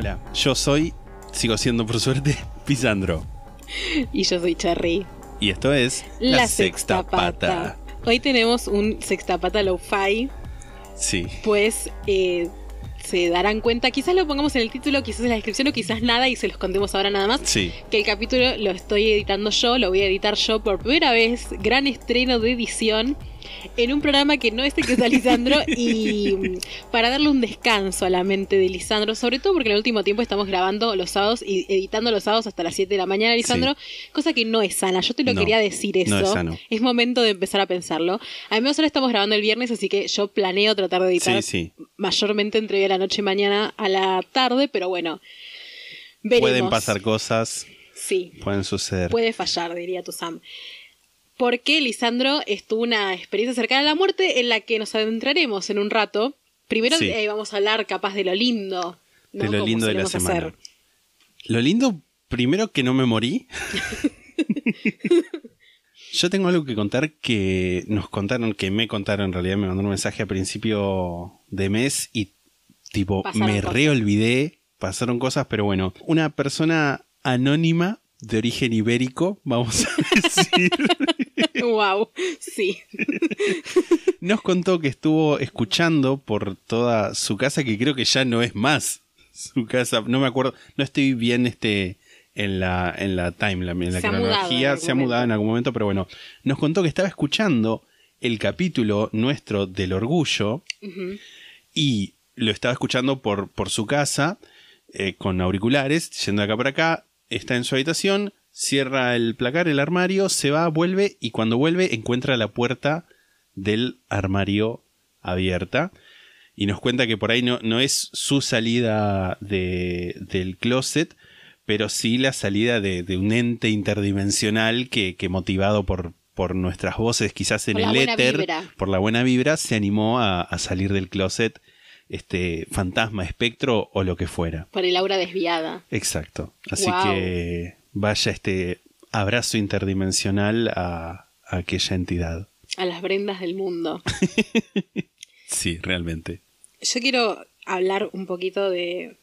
Hola, yo soy, sigo siendo por suerte, Pisandro. Y yo soy Cherry. Y esto es La, sexta pata. Hoy tenemos un sexta pata lo-fi, Sí. pues eh, se darán cuenta, quizás lo pongamos en el título, quizás en la descripción o quizás nada y se los contemos ahora nada más. Sí. Que el capítulo lo estoy editando yo, lo voy a editar yo por primera vez, gran estreno de edición en un programa que no es el que está Lisandro y mm, para darle un descanso a la mente de Lisandro, sobre todo porque en el último tiempo estamos grabando los sábados y editando los sábados hasta las 7 de la mañana, Lisandro, cosa que no es sana. Yo te lo No, quería decir eso. no es sano. Es momento de empezar a pensarlo. Además, ahora estamos grabando el viernes, así que yo planeo tratar de editar Sí, sí. mayormente entre hoy a la noche y mañana a la tarde, pero bueno. Veremos. Pueden pasar cosas, Sí, pueden suceder. puede fallar, diría tu Sam. Porque Lisandro estuvo una experiencia cercana a la muerte en la que nos adentraremos en un rato. Primero Sí. eh, vamos a hablar capaz de lo lindo. ¿no? de lo Como lindo de la semana. hacer. Lo lindo, primero que no me morí. Yo tengo algo que contar que nos contaron, que me contaron en realidad, me mandaron un mensaje a principio de mes y tipo Pasaron me reolvidé, pasaron cosas, pero bueno, una persona anónima de origen ibérico, vamos a decir, wow, sí. nos contó que estuvo escuchando por toda su casa, que creo que ya no es más su casa, no me acuerdo, no estoy bien este en la, en la timeline, en la Se ha cronología, algún se ha mudado en algún momento, pero bueno, nos contó que estaba escuchando el capítulo nuestro del orgullo y lo estaba escuchando por, por su casa eh, con auriculares, yendo de acá para acá, está en su habitación, cierra el placar, el armario, se va, vuelve y cuando vuelve encuentra la puerta del armario abierta y nos cuenta que por ahí no, no es su salida de, del closet, pero sí la salida de, de un ente interdimensional que, que motivado por, por nuestras voces, quizás en el éter, vibra. por la buena vibra, se animó a, a salir del closet, este fantasma, espectro o lo que fuera. Por el aura desviada. Exacto. Así que vaya este abrazo interdimensional a, a aquella entidad. A las brendas del mundo. Sí, realmente. Yo quiero hablar un poquito de,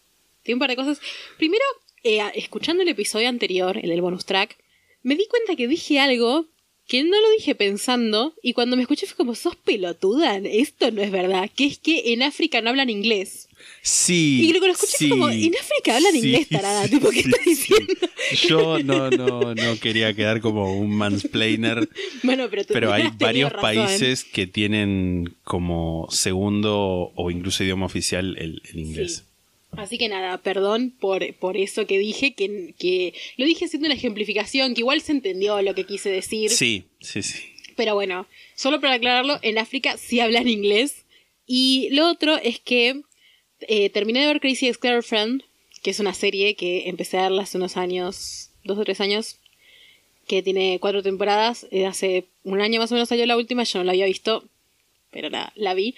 de un par de cosas. Primero, eh, escuchando el episodio anterior, el del bonus track, me di cuenta que dije algo que no lo dije pensando y cuando me escuché fue como, sos pelotuda, esto no es verdad, que es que en África no hablan inglés. Sí. Y lo que lo escuché sí, como, en África hablan sí, inglés, tarada, sí, tipo, ¿qué sí, estás sí. diciendo? Yo no, no, no quería quedar como un mansplainer, Bueno, pero tú pero hay varios razón. países que tienen como segundo o incluso idioma oficial el, el inglés. Sí. Así que nada, perdón por, por eso que dije, que, que lo dije haciendo una ejemplificación, que igual se entendió lo que quise decir. Sí, sí, sí. Pero bueno, solo para aclararlo, en África sí hablan inglés. Y lo otro es que eh, terminé de ver Crazy Ex-Girlfriend, que es una serie que empecé a verla hace unos años, dos o tres años, que tiene cuatro temporadas. Eh, hace un año más o menos salió la última, yo no la había visto, pero la, la vi.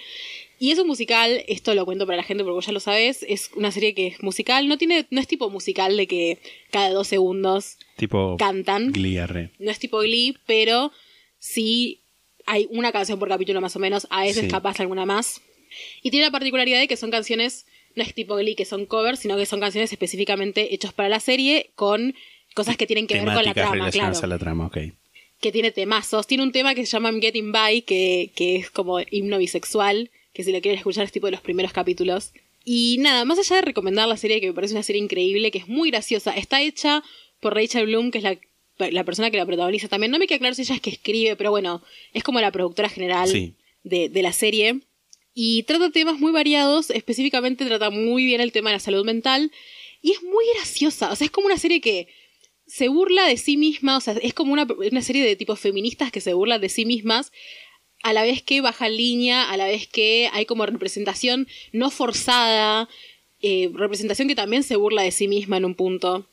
Y es un musical, esto lo cuento para la gente porque ya lo sabes, es una serie que es musical, no tiene, no es tipo musical de que cada dos segundos Tipo cantan. Glee, arre. No es tipo Glee, pero sí hay una canción por capítulo más o menos, a veces Sí. capaz alguna más. Y tiene la particularidad de que son canciones, no es tipo Glee que son covers, sino que son canciones específicamente hechas para la serie con cosas que tienen que ver con la trama, claro. a la trama. Que tiene temazos. Tiene un tema que se llama I'm Getting By, que, que es como himno bisexual, que si lo quieren escuchar es tipo de los primeros capítulos. Y nada, más allá de recomendar la serie, que me parece una serie increíble, que es muy graciosa, está hecha por Rachel Bloom, que es la, la persona que la protagoniza también. No me queda claro si ella es que escribe, pero bueno, es como la productora general Sí. de, de la serie. Y trata temas muy variados, específicamente trata muy bien el tema de la salud mental. Y es muy graciosa, o sea, es como una serie que se burla de sí misma, o sea, es como una, una serie de tipos feministas que se burlan de sí mismas a la vez que baja línea, a la vez que hay como representación no forzada, eh, representación que también se burla de sí misma en un punto.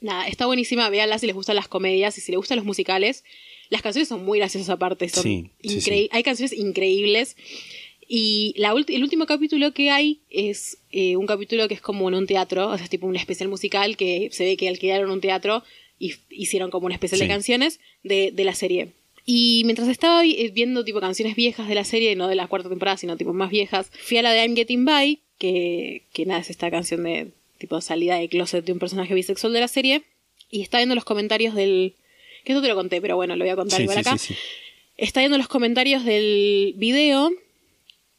Nada, está buenísima, véanla si les gustan las comedias y si les gustan los musicales. Las canciones son muy graciosas aparte, son Sí, sí, sí. hay canciones increíbles. Y la el último capítulo que hay es eh, un capítulo que es como en un teatro, o sea, es tipo un especial musical que se ve que alquilaron un teatro y hicieron como un especial de canciones de, de la serie. Y mientras estaba eh, viendo tipo canciones viejas de la serie, no de la cuarta temporada, sino tipo más viejas, fui a la de I'm Getting By, que, que nada, es esta canción de tipo salida de closet de un personaje bisexual de la serie, y estaba viendo los comentarios del... que esto te lo conté, pero bueno, lo voy a contar Sí, igual sí, acá. sí. Está viendo los comentarios del video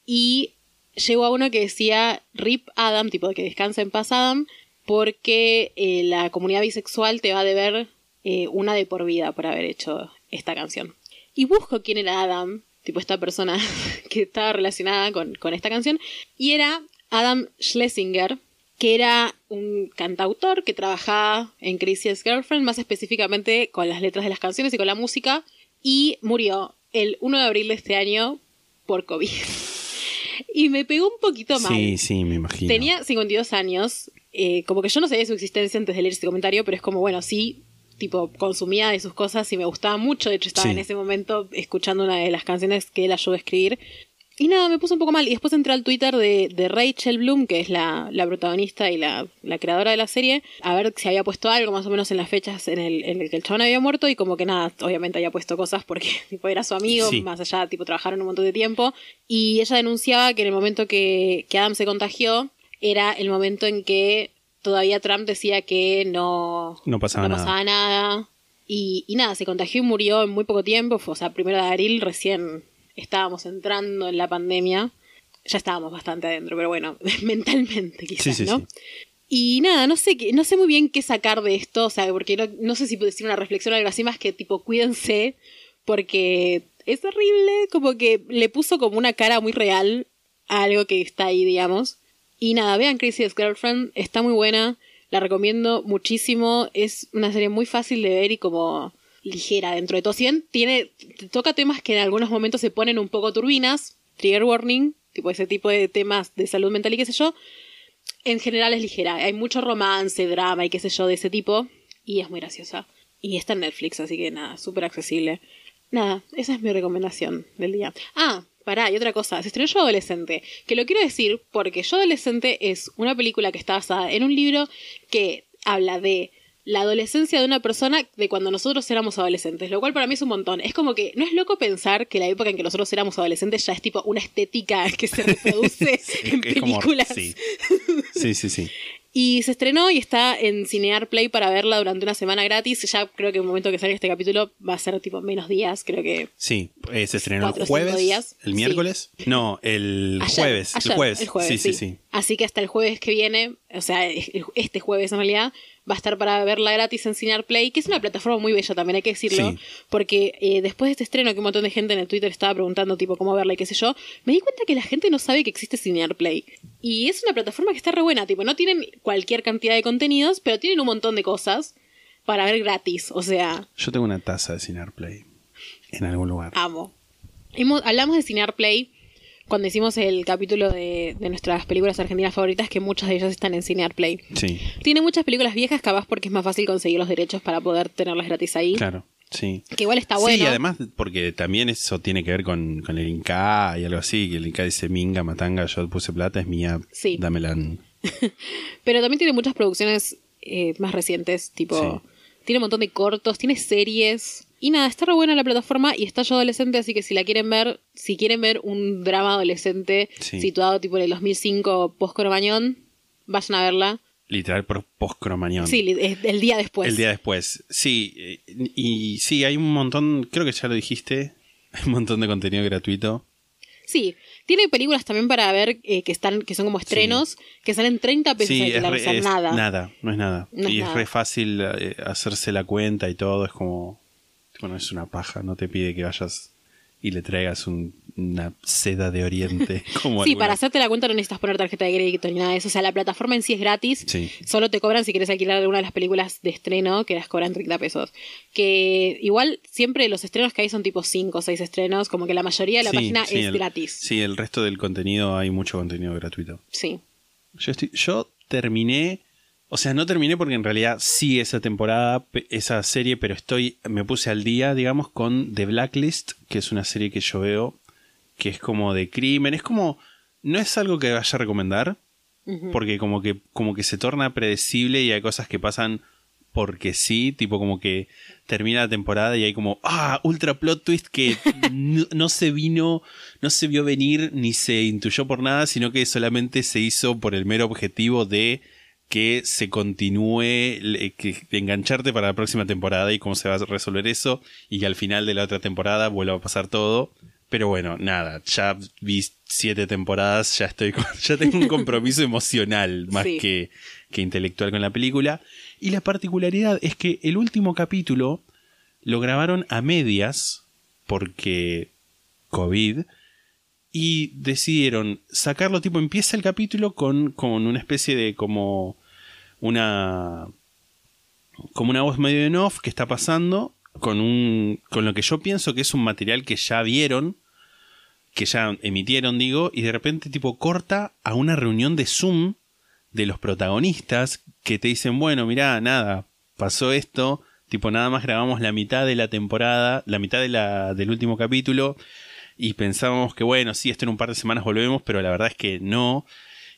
y llegó a uno que decía Rip Adam, tipo de que descansa en paz Adam, porque eh, la comunidad bisexual te va a deber eh, una de por vida por haber hecho esta canción. Y busco quién era Adam, tipo esta persona que estaba relacionada con, con esta canción, y era Adam Schlesinger, que era un cantautor que trabajaba en Crazy Ex-Girlfriend, más específicamente con las letras de las canciones y con la música, y murió el 1 de abril de este año por COVID. y me pegó un poquito mal. Sí, sí, me imagino. Tenía 52 años, eh, como que yo no sabía su existencia antes de leer ese comentario, pero es como, bueno, sí, tipo, consumía de sus cosas y me gustaba mucho. De hecho, estaba Sí. en ese momento escuchando una de las canciones que él ayudó a escribir. Y nada, me puso un poco mal. Y después entré al Twitter de, de Rachel Bloom, que es la, la protagonista y la, la creadora de la serie, a ver si había puesto algo más o menos en las fechas en el, en el que el chabón había muerto. Y como que nada, obviamente había puesto cosas porque tipo, era su amigo, Sí. más allá, tipo, trabajaron un montón de tiempo. Y ella denunciaba que en el momento que, que Adam se contagió, era el momento en que todavía Trump decía que no, No pasaba nada. pasaba nada. Y, y nada, se contagió y murió en muy poco tiempo. Fue, o sea, primero de abril recién estábamos entrando en la pandemia. Ya estábamos bastante adentro, pero bueno, mentalmente quizás, Sí, sí, ¿no? sí. Y nada, no sé, qué- no sé muy bien qué sacar de esto, o sea, porque no, no sé si puedo decir una reflexión o algo así más que tipo, cuídense, porque es horrible, como que le puso como una cara muy real a algo que está ahí, digamos. Y nada, vean Crazy Ex-Girlfriend, está muy buena, la recomiendo muchísimo, es una serie muy fácil de ver y como ligera dentro de todo. Si tiene, toca temas que en algunos momentos se ponen un poco turbinas, trigger warning, tipo ese tipo de temas de salud mental y qué sé yo, en general es ligera. Hay mucho romance, drama y qué sé yo de ese tipo. Y es muy graciosa. Y está en Netflix, así que nada, súper accesible. Nada, esa es mi recomendación del día. Ah, pará, y otra cosa. Se estrenó Yo Adolescente. Que lo quiero decir porque Yo Adolescente es una película que está basada en un libro que habla de la adolescencia de una persona de cuando nosotros éramos adolescentes, lo cual para mí es un montón. Es como que no es loco pensar que la época en que nosotros éramos adolescentes ya es tipo una estética que se reproduce en Es como- películas. sí. Sí, sí, sí. Y se estrenó y está en Cinear Play para verla durante una semana gratis. Ya creo que en el momento que salga este capítulo va a ser tipo menos días, creo que Sí, eh, se estrenó el jueves. días. ¿El Sí. miércoles? No, el Ayer, jueves. ayer, el jueves. el jueves, sí, sí, sí. sí. Así que hasta el jueves que viene, o sea, este jueves en realidad, va a estar para verla gratis en Cinear Play, que es una plataforma muy bella también, hay que decirlo, Sí. porque eh, después de este estreno que un montón de gente en el Twitter estaba preguntando tipo cómo verla y qué sé yo, me di cuenta que la gente no sabe que existe Cinear Play. Y es una plataforma que está re buena, tipo, no tienen cualquier cantidad de contenidos, pero tienen un montón de cosas para ver gratis, o sea, Yo tengo una taza de Cinear Play en algún lugar. amo. Hemos- hablamos de Cinear Play cuando hicimos el capítulo de, de nuestras películas argentinas favoritas, que muchas de ellas están en Cinear Play. Sí, Tiene muchas películas viejas, capaz porque es más fácil conseguir los derechos para poder tenerlas gratis ahí. claro. Sí. Que igual está Sí, bueno. y además porque también eso tiene que ver con, con el Inca y algo así, que el Inca dice minga, matanga, yo puse plata, es mía, Sí. dámela. en-". Pero también tiene muchas producciones eh, más recientes, tipo. Sí. Tiene un montón de cortos, tiene series. Y nada, está re buena la plataforma y está yo adolescente, así que si la quieren ver, si quieren ver un drama adolescente Sí. situado tipo en el 2005 post-Cromañón, vayan a verla. Literal por post-cromañón. Sí, el día después. El día después. Sí, eh, y sí, hay un montón, creo que ya lo dijiste, hay un montón de contenido gratuito. Sí, tiene películas también para ver eh, que están que son como estrenos, que salen 30 pesos Sí, es, re- es nada. nada, no es nada. No y es nada. re fácil eh, hacerse la cuenta y todo, es como, bueno, es una paja, no te pide que vayas y le traigas un una seda de oriente. Como Sí, alguna- para hacerte la cuenta no necesitas poner tarjeta de crédito ni nada de eso. O sea, la plataforma en sí es gratis. Sí. Solo te cobran si quieres alquilar alguna de las películas de estreno, que las cobran 30 pesos. Que igual siempre los estrenos que hay son tipo 5 o 6 estrenos, como que la mayoría de la Sí, página sí, es el- gratis. Sí, el resto del contenido hay mucho contenido gratuito. Sí. Yo, estoy, yo terminé, o sea, no terminé porque en realidad sí esa temporada, esa serie, pero estoy, me puse al día, digamos, con The Blacklist, que es una serie que yo veo, que es como de crimen, es como, no es algo que vaya a recomendar, porque como que, como que se torna predecible y hay cosas que pasan porque sí, tipo como que termina la temporada y hay como, ah, ultra plot twist que no, no se vino, no se vio venir ni se intuyó por nada, sino que solamente se hizo por el mero objetivo de que se continúe, que, engancharte para la próxima temporada y cómo se va a resolver eso y que al final de la otra temporada vuelva a pasar todo. Pero bueno, nada, ya vi siete temporadas, ya estoy con- ya tengo un compromiso emocional más Sí. que, que intelectual con la película. Y la particularidad es que el último capítulo lo grabaron a medias porque COVID y decidieron sacarlo tipo empieza el capítulo con, con una especie de como una como una voz medio en off que está pasando con un con lo que yo pienso que es un material que ya vieron que ya emitieron digo y de repente tipo corta a una reunión de Zoom de los protagonistas que te dicen bueno mirá nada pasó esto tipo nada más grabamos la mitad de la temporada la mitad de la, del último capítulo y pensábamos que bueno sí esto en un par de semanas volvemos pero la verdad es que no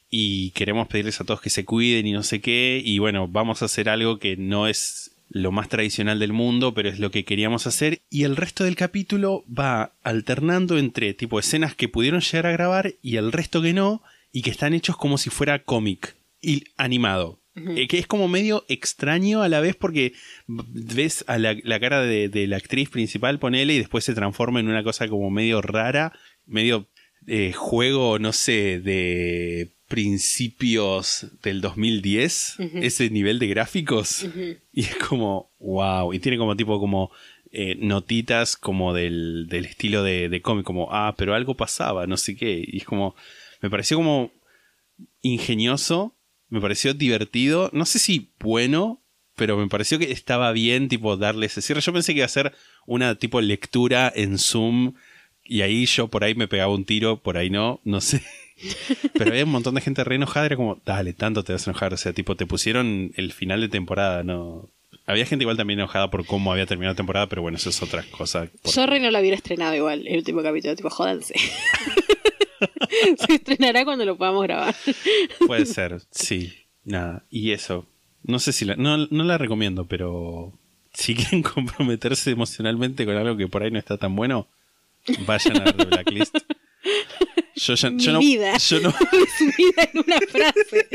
y queremos pedirles a todos que se cuiden y no sé qué. Y bueno vamos a hacer algo que no es lo más tradicional del mundo pero es lo que queríamos hacer. Y el resto del capítulo va alternando entre tipo escenas que pudieron llegar a grabar y el resto que no y que están hechos como si fuera cómic y animado. Eh, que es como medio extraño a la vez porque ves a la, la cara de, de la actriz principal, ponele, y después se transforma en una cosa como medio rara, medio eh, juego, no sé, de principios del 2010, ese nivel de gráficos, y es como, wow, y tiene como tipo como eh, notitas como del, del estilo de, de cómic, como, ah, pero algo pasaba, no sé qué, y es como, me pareció como ingenioso, me pareció divertido, no sé si bueno, pero me pareció que estaba bien, tipo, darle ese cierre. Yo pensé que iba a ser una tipo lectura en Zoom y ahí yo por ahí me pegaba un tiro, por ahí no, no sé. Pero había un montón de gente re enojada, era como, dale, tanto te vas a enojar, o sea, tipo, te pusieron el final de temporada, no. Había gente igual también enojada por cómo había terminado la temporada, pero bueno, eso es otra cosa. Por- Yo re no lo hubiera estrenado igual, el último capítulo, tipo, jódanse. Se estrenará cuando lo podamos grabar. Puede ser, sí. Nada. Y eso. No sé si la. No, no la recomiendo, pero. Si quieren comprometerse emocionalmente con algo que por ahí no está tan bueno, vayan a ver The Blacklist. Yo, ya- Mi yo no, vida. yo no. Resumida en una frase.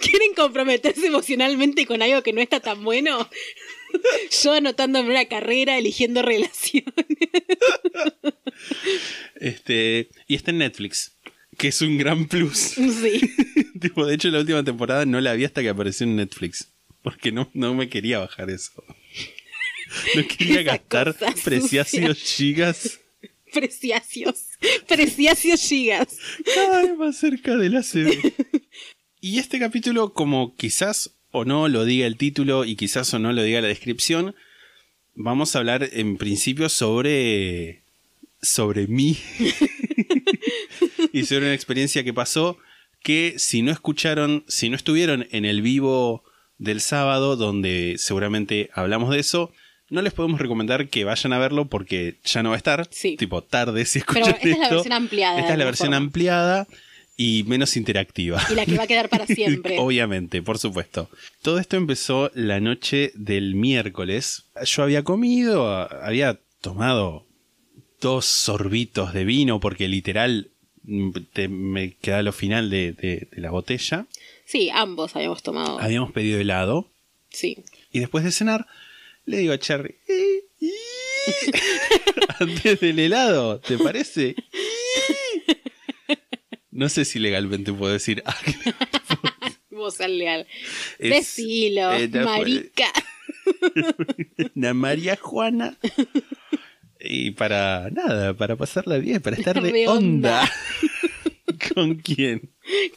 ¿Quieren comprometerse emocionalmente con algo que no está tan bueno? Yo anotándome una carrera, eligiendo relaciones. Este, y está en Netflix, que es un gran plus. Sí. tipo, de hecho, la última temporada no la vi hasta que apareció en Netflix. Porque no, no me quería bajar eso. No quería Esa gastar preciados gigas Preciacios. Preciacios gigas. cada vez más cerca de la. Y este capítulo, como quizás o no lo diga el título y quizás o no lo diga la descripción, vamos a hablar en principio sobre. sobre mí. y sobre una experiencia que pasó que si no escucharon, si no estuvieron en el vivo del sábado, donde seguramente hablamos de eso, no les podemos recomendar que vayan a verlo porque ya no va a estar. Sí. Tipo tarde si Pero escuchan esta es la versión ampliada, Esta es la versión forma. ampliada y menos interactiva. Y la que va a quedar para siempre. Obviamente, por supuesto. Todo esto empezó la noche del miércoles. Yo había comido, había tomado dos sorbitos de vino porque literal te- me queda lo final de, de- de la botella. Sí, ambos habíamos tomado. Habíamos pedido helado Sí. y después de cenar le digo a Cherry, "Eh, eh", antes del helado, ¿te parece? No sé si legalmente puedo decir. "Ah, Vos al leal. Es- Decilo, eh, fue. marica. Una María Juana. Y para nada, para pasarla bien, para estar de De onda. onda. ¿Con quién?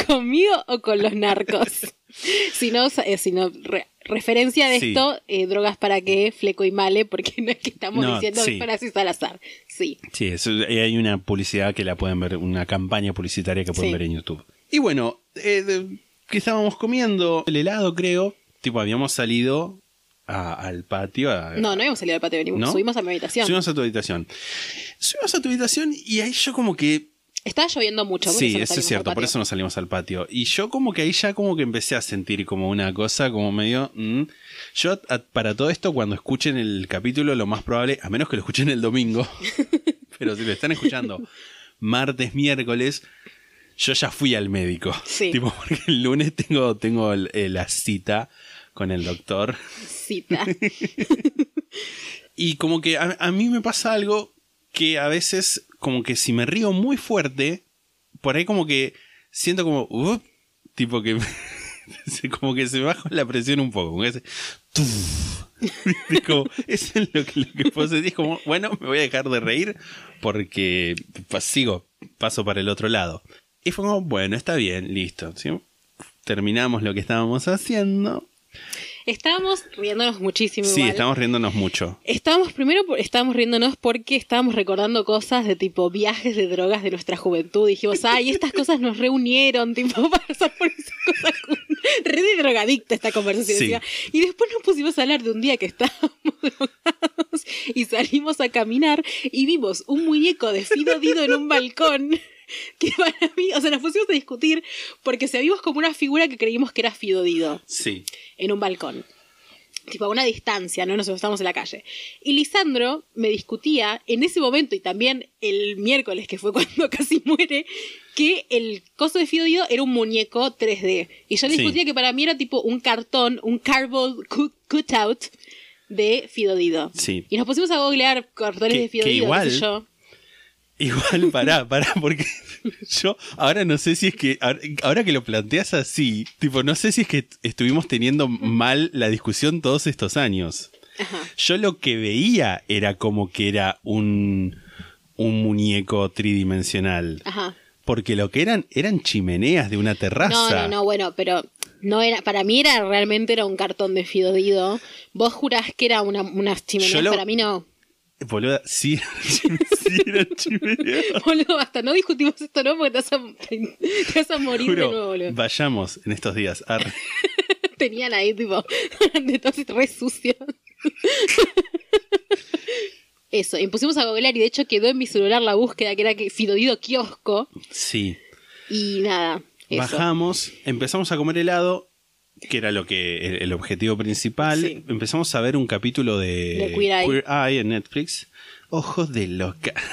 ¿Conmigo o con los narcos? si no, eh, si no, re- referencia de Sí. esto, eh, drogas para qué, fleco y male, porque no es que estamos No, diciendo sí. disparas al azar. Sí. Sí, eso, hay una publicidad que la pueden ver, una campaña publicitaria que pueden Sí. ver en YouTube. Y bueno, eh, de- que estábamos comiendo el helado, creo. Tipo, habíamos salido a- al patio. a- No, no habíamos salido al patio, venimos, ¿No? subimos a mi habitación. Subimos a tu habitación. Subimos a tu habitación y ahí yo como que... Estaba lloviendo mucho. por Sí, eso es cierto, por eso no salimos al patio. Y yo como que ahí ya como que empecé a sentir como una cosa, como medio... mm. Yo a- para todo esto, cuando escuchen el capítulo, lo más probable, a menos que lo escuchen el domingo, pero si lo están escuchando martes, miércoles, yo ya fui al médico. Sí. Tipo, porque el lunes tengo, tengo el- eh, la cita con el doctor. Cita. Y como que a, a mí me pasa algo que a veces, como que si me río muy fuerte, por ahí como que siento como, tipo que, se- como que se baja la presión un poco. Como que. Es como, eso es lo que, lo que como, bueno, me voy a dejar de reír porque sigo, paso para el otro lado. Y fue como, bueno, está bien, listo. Terminamos lo que estábamos haciendo. Estábamos riéndonos muchísimo. Sí, igual. estamos riéndonos mucho. Estábamos, primero estábamos riéndonos porque estábamos recordando cosas de tipo viajes de drogas de nuestra juventud. Dijimos, ay, estas cosas nos reunieron, tipo, para pasar por esas cosas. juntos". Re de drogadicta esta conversación. Sí. Y después nos pusimos a hablar de un día que estábamos drogados y salimos a caminar y vimos un muñeco de Fido Dido en un balcón. Que para mí, o sea, nos pusimos a discutir porque se vimos como una figura que creímos que era Fido Dido Sí. en un balcón. Tipo a una distancia, ¿no? Nosotros estamos en la calle. Y Lisandro me discutía en ese momento y también el miércoles, que fue cuando casi muere, que el coso de Fido Dido era un muñeco 3D. Y yo le Sí. discutía que para mí era tipo un cartón, un cardboard cut- cutout de Fido Dido. Sí. Y nos pusimos a googlear cartones Que- de Fido que sé igual- yo. Igual, pará, pará, porque yo ahora no sé si es que, ahora- que lo planteas así, tipo, no sé si es que estuvimos teniendo mal la discusión todos estos años. Ajá. Yo lo que veía era como que era un, un muñeco tridimensional. Ajá. Porque lo que eran, eran chimeneas de una terraza. No, no, no, bueno, pero no era, para mí era realmente era un cartón de Fido Dido. Vos jurás que era una, unas chimeneas, lo- para mí no. Boluda, sí, sí eran chimeneas. Boludo, basta, no discutimos esto, ¿no? Porque te vas a, te vas a morir de Juro, nuevo, boludo. vayamos en estos días. Arre. Tenían ahí, tipo, de todos re sucios. Eso, y pusimos a googlear y de hecho quedó en mi celular la búsqueda que era que Fidodido kiosco Sí. y nada. Eso. Bajamos, empezamos a comer helado, que era lo que el, el objetivo principal. Sí. Empezamos a ver un capítulo de, De Queer Eye. Eye en Netflix. Ojos de loca.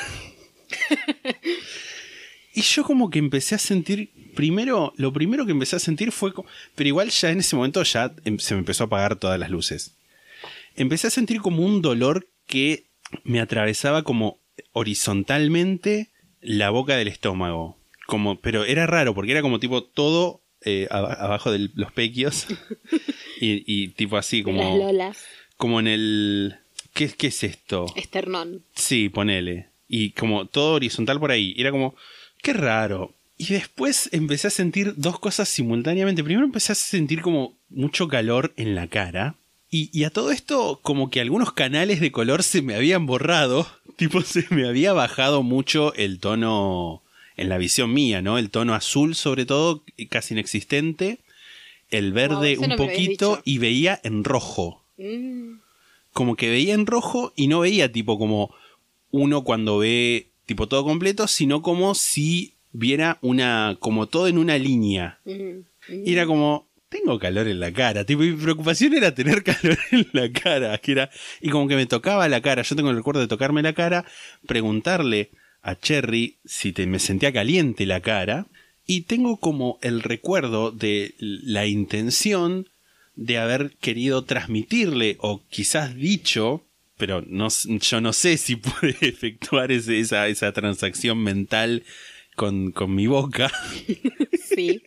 y yo como que empecé a sentir, primero, lo primero que empecé a sentir fue, pero igual ya en ese momento ya em- se me empezó a apagar todas las luces. Empecé a sentir como un dolor que me atravesaba como horizontalmente la boca del estómago. Como, pero era raro porque era como tipo todo eh, aba- abajo de los pequios y, y tipo así las como, lolas, como en el... ¿Qué, ¿Qué es esto? esternón. Sí, ponele. Y como todo horizontal por ahí. Y Era como, qué raro. Y después empecé a sentir dos cosas simultáneamente. Primero empecé a sentir como mucho calor en la cara. Y, y a todo esto, como que algunos canales de color se me habían borrado. Tipo, se me había bajado mucho el tono en la visión mía, ¿no? El tono azul, sobre todo, casi inexistente. El verde un no poquito. Y veía en rojo Mm, como que veía en rojo y no veía tipo como uno cuando ve tipo todo completo, sino como si viera una, como todo en una línea. mm, Y era como, tengo calor en la cara. Tipo, mi preocupación era tener calor en la cara. Que era, y como que me tocaba la cara. Yo tengo el recuerdo de tocarme la cara, preguntarle a Cherry si te- me sentía caliente la cara. Y tengo como el recuerdo de la intención de haber querido transmitirle o quizás dicho, pero no, yo no sé si pude efectuar ese- esa, esa transacción mental con, con mi boca sí.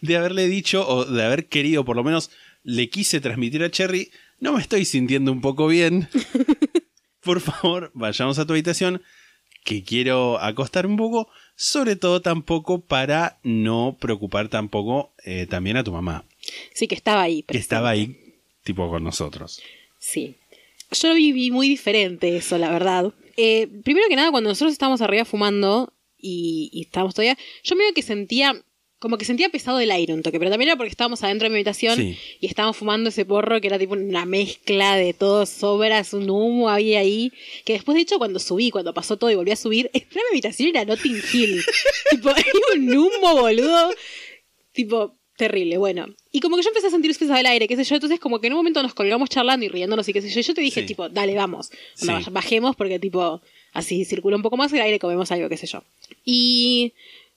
de haberle dicho o de haber querido, por lo menos le quise transmitir a Cherry, no me estoy sintiendo un poco bien. por favor, vayamos a tu habitación, que quiero acostar un poco, sobre todo tampoco para no preocupar tampoco eh, también a tu mamá, Sí, que estaba ahí. que estaba ahí, tipo con nosotros. Sí. Yo lo viví muy diferente eso, la verdad. Eh, primero que nada, cuando nosotros estábamos arriba fumando y, y estábamos todavía, yo medio que sentía, como que sentía pesado el aire un toque, pero también era porque estábamos adentro de mi habitación Sí. y estábamos fumando ese porro que era tipo una mezcla de todo, sobras, un humo había ahí, que después de hecho cuando subí, cuando pasó todo y volví a subir, entré a mi habitación y era Notting Hill. tipo, era un humo, boludo. Tipo, terrible, bueno. Y como que yo empecé a sentir pesado el aire, qué sé yo, entonces como que en un momento nos colgamos charlando y riéndonos y qué sé yo, y yo te dije, Sí. tipo, dale, vamos, Onda, Sí. bajemos porque tipo, así circula un poco más el aire, comemos algo, qué sé yo. Y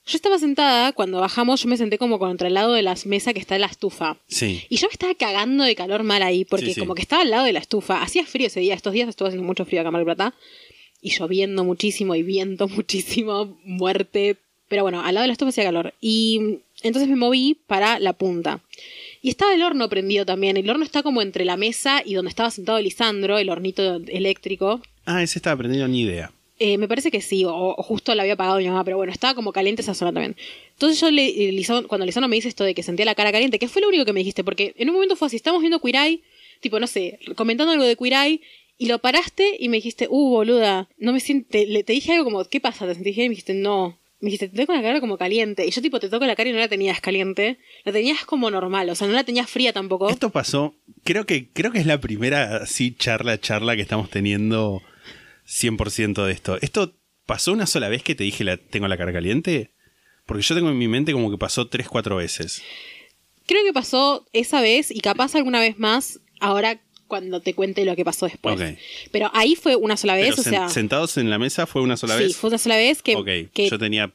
yo estaba sentada, cuando bajamos yo me senté como contra el lado de la mesa que está en la estufa. Sí. Y yo me estaba cagando de calor mal ahí, porque Sí, sí. como que estaba al lado de la estufa. Hacía frío ese día, estos días estuvo haciendo mucho frío acá en Mar del Plata. Y lloviendo muchísimo y viento muchísimo, muerte. Pero bueno, al lado de la estufa hacía calor. Y entonces me moví para la punta. Y estaba el horno prendido también. El horno está como entre la mesa y donde estaba sentado Lisandro, el hornito eléctrico. Ah, ese estaba aprendiendo ni idea. Eh, me parece que sí, o, justo lo había apagado mi mamá, pero bueno, estaba como caliente esa zona también. Entonces yo, le, cuando Lisandro me dice esto de que sentía la cara caliente, que fue lo único que me dijiste, porque en un momento fue así, estamos viendo Queer tipo, no sé, comentando algo de Queer y lo paraste y me dijiste, uh, boluda, no me siento, te dije algo como, ¿qué pasa? Te sentí y me dijiste, no. Me dijiste, te tengo la cara como caliente. Y yo tipo, te toco la cara y no la tenías caliente. La tenías como normal, o sea, no la tenías fría tampoco. Esto pasó, creo que, creo que es la primera así charla, charla que estamos teniendo 100% de esto. ¿Esto pasó una sola vez que te dije la, tengo la cara caliente? Porque yo tengo en mi mente como que pasó 3, 4 veces. Creo que pasó esa vez y capaz alguna vez más ahora cuando te cuente lo que pasó después. Pero ahí fue una sola vez, Pero o sea, sen- sentados en la mesa fue una sola sí, vez. fue una sola vez que, ok, que- yo tenía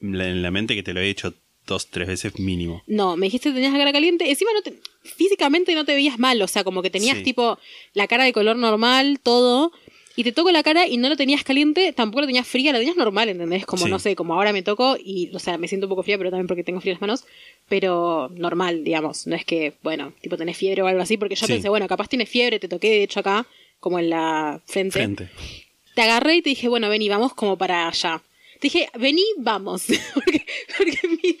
en la mente que te lo he dicho dos, tres veces mínimo. no, me dijiste que tenías la cara caliente, encima no te, físicamente no te veías mal, o sea, como que tenías Sí. tipo la cara de color normal, todo. Y te toco la cara y no lo tenías caliente, tampoco lo tenías fría, la tenías normal, ¿entendés? Como, Sí. no sé, como ahora me toco y, o sea, me siento un poco fría, pero también porque tengo frías las manos, pero normal, digamos. No es que, bueno, tipo tenés fiebre o algo así, porque yo Sí. pensé, bueno, capaz tienes fiebre, te toqué de hecho acá, como en la frente. Frente. Te agarré y te dije, bueno, vení, vamos como para allá. Dije, vení, vamos. porque, porque mi.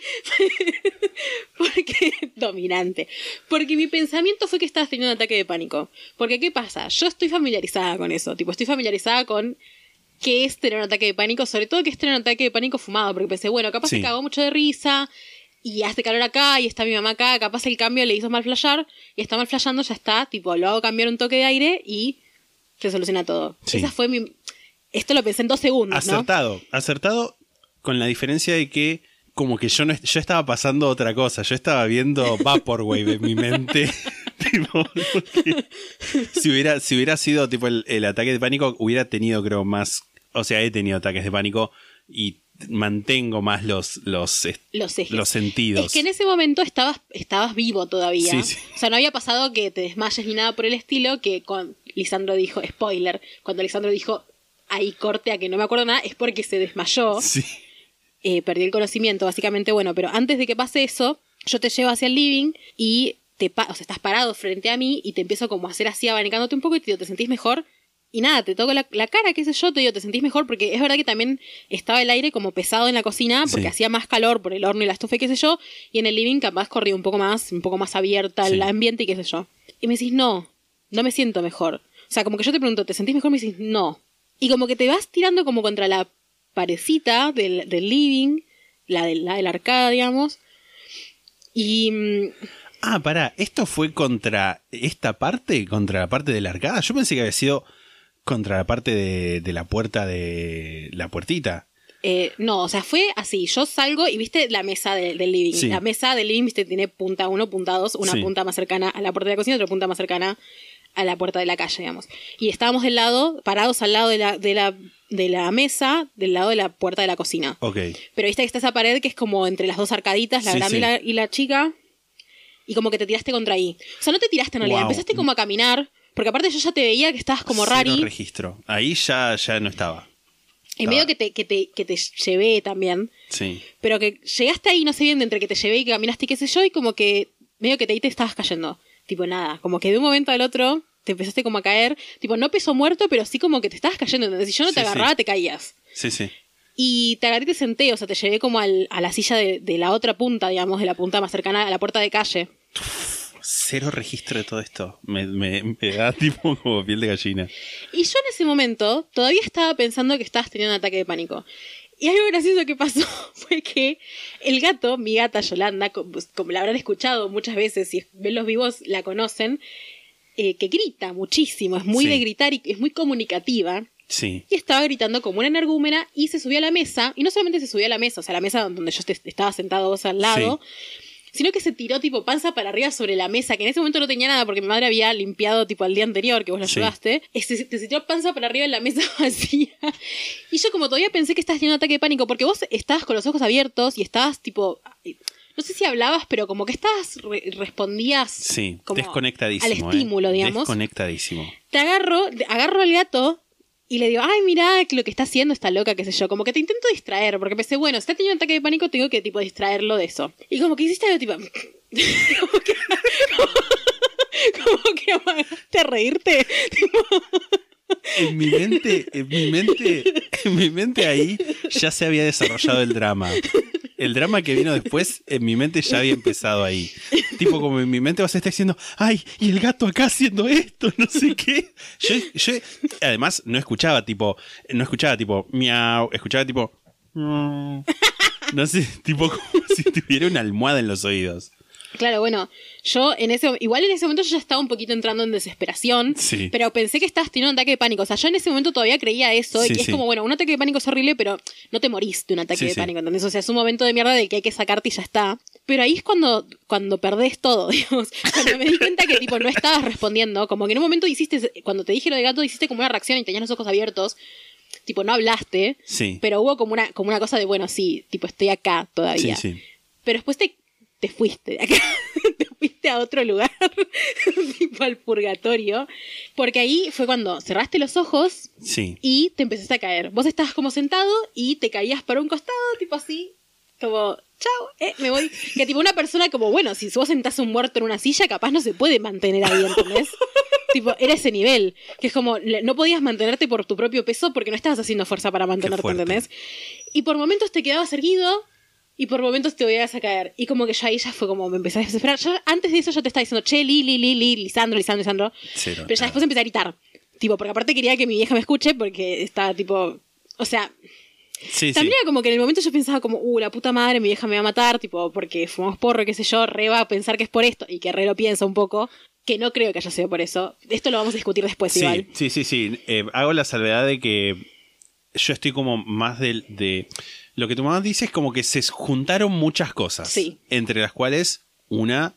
porque. Dominante. Porque mi pensamiento fue que estabas teniendo un ataque de pánico. Porque, ¿qué pasa? Yo estoy familiarizada con eso. Tipo, estoy familiarizada con qué es tener un ataque de pánico. Sobre todo que es tener un ataque de pánico fumado. Porque pensé, bueno, capaz Sí. se cagó mucho de risa. Y hace calor acá y está mi mamá acá. Capaz el cambio le hizo mal flashear. Y está mal flasheando, ya está. Tipo, lo hago cambiar un toque de aire y se soluciona todo. Sí. Esa fue mi. Esto lo pensé en dos segundos, ¿no? Acertado, acertado con la diferencia de que como que yo no yo estaba pasando otra cosa, yo estaba viendo Vaporwave en mi mente. Tipo, si hubiera si hubiera sido tipo el, el ataque de pánico hubiera tenido creo más, o sea, he tenido ataques de pánico y mantengo más los los Los ejes. los sentidos. Es que en ese momento estabas, estabas vivo todavía. Sí, sí. O sea, no había pasado que te desmayes ni nada por el estilo, que con Lisandro dijo, spoiler, cuando Lisandro dijo, ahí corte a que no me acuerdo nada, es porque se desmayó, Sí. eh, perdió el conocimiento, básicamente, bueno, pero antes de que pase eso, yo te llevo hacia el living y te pa- o sea, estás parado frente a mí y te empiezo como a hacer así, abanicándote un poco y te digo, ¿te sentís mejor? Y nada, te toco la, la cara, qué sé yo, te digo, ¿te sentís mejor? Porque es verdad que también estaba el aire como pesado en la cocina, porque Sí. hacía más calor por el horno y la estufa y qué sé yo, y en el living capaz corría un poco más, un poco más abierta Sí. el ambiente y qué sé yo. Y me decís, no, no me siento mejor. O sea, como que yo te pregunto, ¿te sentís mejor? Me decís, no. Y como que te vas tirando como contra la parecita del, del living, la de la, de la arcada, digamos. Y mm, Ah, pará, ¿esto fue contra esta parte? ¿Contra la parte de la arcada? Yo pensé que había sido contra la parte de, de la puerta de la puertita. eh, no, o sea, fue así. Yo salgo y viste la mesa de- del living. Sí. La mesa del living, viste, tiene punta uno, punta dos, una Sí. punta más cercana a la puerta de la cocina, otra punta más cercana a la puerta de la calle, digamos. Y estábamos del lado, parados al lado de la, de la, de la mesa, del lado de la puerta de la cocina. Ok. Pero viste que está esa pared que es como entre las dos arcaditas, la Sí, grande sí. Y, la, y la chica. Y como que te tiraste contra ahí. O sea, no te tiraste en realidad, Wow. empezaste como a caminar. Porque aparte yo ya te veía que estabas como Cero rari. registro. Ahí ya, ya no estaba. Y medio que te, que, te, que te llevé también. Sí. Pero que llegaste ahí, no sé bien, de entre que te llevé y que caminaste y qué sé yo, y como que medio que te, ahí te estabas cayendo. Tipo nada, como que de un momento al otro te empezaste como a caer, tipo, no peso muerto, pero sí como que te estabas cayendo, ¿entendés? Si yo no te Sí, sí. agarraba, te caías. Sí, sí. Y te agarré y te senté, o sea, te llevé como al- a la silla de, de la otra punta, digamos, de la punta más cercana a la puerta de calle. Cero registro de todo esto. Me, me- me da tipo como piel de gallina. Y yo en ese momento todavía estaba pensando que estabas teniendo un ataque de pánico. Y algo gracioso que pasó fue que el gato, mi gata Yolanda, como, como la habrán escuchado muchas veces, si ven los vivos la conocen, eh, que grita muchísimo, es muy Sí. de gritar y es muy comunicativa. Sí. Y estaba gritando como una energúmena y se subió a la mesa. Y no solamente se subió a la mesa, o sea, la mesa donde yo estaba sentado vos al lado, sino que se tiró tipo panza para arriba sobre la mesa, que en ese momento no tenía nada porque mi madre había limpiado tipo al día anterior que vos la Sí. ayudaste. Este, te tiró panza para arriba en la mesa vacía. Y yo como todavía pensé que estabas teniendo un ataque de pánico porque vos estabas con los ojos abiertos y estabas tipo... No sé si hablabas, pero como que estabas, re- respondías Sí. como Desconectadísimo. al estímulo, ¿eh? digamos Desconectadísimo. te agarro, te- agarro al gato y le digo, ay, mira lo que está haciendo está loca, qué sé yo. Como que te intento distraer, porque pensé, bueno, si está teniendo un ataque de pánico, tengo que, tipo, distraerlo de eso. Y como que hiciste algo, tipo... como que... como que a reírte. En mi mente, en mi mente, en mi mente ahí ya se había desarrollado el drama. El drama que vino después, en mi mente ya había empezado ahí. Tipo, como en mi mente vas a estar diciendo, ay, y el gato acá haciendo esto, no sé qué. Yo, yo además, no escuchaba tipo, no escuchaba tipo, miau, escuchaba tipo, "Mm". no sé, tipo como si tuviera una almohada en los oídos. Claro, bueno, yo en ese igual en ese momento yo ya estaba un poquito entrando en desesperación, Sí. pero pensé que estabas teniendo un ataque de pánico. O sea, yo en ese momento todavía creía eso, Sí, y es sí. como, bueno, un ataque de pánico es horrible, pero no te morís de un ataque Sí, de sí. pánico, ¿entendés? O sea, es un momento de mierda del que hay que sacarte y ya está. Pero ahí es cuando, cuando perdés todo, digamos. Cuando me di cuenta que tipo no estabas respondiendo, como que en un momento hiciste, cuando te dije lo de gato, hiciste como una reacción y tenías los ojos abiertos. Tipo, no hablaste, Sí. pero hubo como una, como una cosa de, bueno, sí, tipo, estoy acá Sí, todavía. sí. Pero después te, te fuiste de acá. te fuiste a otro lugar, tipo al purgatorio. Porque ahí fue cuando cerraste los ojos Sí. y te empezaste a caer. Vos estabas como sentado y te caías para un costado, tipo así, como, chao, eh, me voy. Que tipo una persona como, bueno, si vos sentás un muerto en una silla, capaz no se puede mantener ahí, ¿entendés? tipo, era ese nivel. Que es como, no podías mantenerte por tu propio peso porque no estabas haciendo fuerza para mantenerte. ¿entendés? Y por momentos te quedabas erguido y por momentos te volvías a caer. Y como que ya ahí ya fue como, me empecé a desesperar. Yo, antes de eso yo te estaba diciendo, che, Li, Li, Li, Li, Lisandro, Lisandro, Lisandro. Pero ya después empecé a gritar. Tipo, porque aparte quería que mi vieja me escuche porque estaba tipo... O sea, Sí, también sí. era como que en el momento yo pensaba como, uh, la puta madre, mi vieja me va a matar, tipo, porque fumamos porro, qué sé yo, re va a pensar que es por esto, y que re lo piensa un poco, que no creo que haya sido por eso. Esto lo vamos a discutir después Sí, igual. sí, sí, sí. Eh, hago la salvedad de que yo estoy como más del- de, Lo que tu mamá dice es como que se juntaron muchas cosas. Sí. Entre las cuales una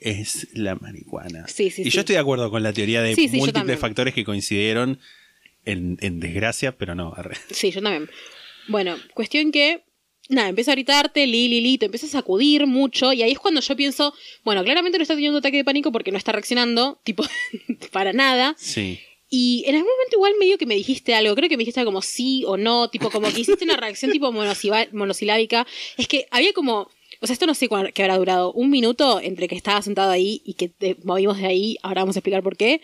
es la marihuana. Sí, sí, y yo estoy de acuerdo con la teoría de múltiples factores que coincidieron en, en desgracia, pero no. arre. Sí, yo también. Bueno, cuestión que, nada, empieza a gritarte, li, li, li, te empieza a sacudir mucho, y ahí es cuando yo pienso, bueno, claramente no está teniendo ataque de pánico porque no está reaccionando, tipo, para nada. Sí. Y en algún momento igual medio que me dijiste algo, creo que me dijiste algo como sí o no, tipo como que hiciste una reacción tipo monosilábica. Es que había como, o sea, esto no sé cuán- qué habrá durado, un minuto entre que estaba sentado ahí y que te movimos de ahí, ahora vamos a explicar por qué,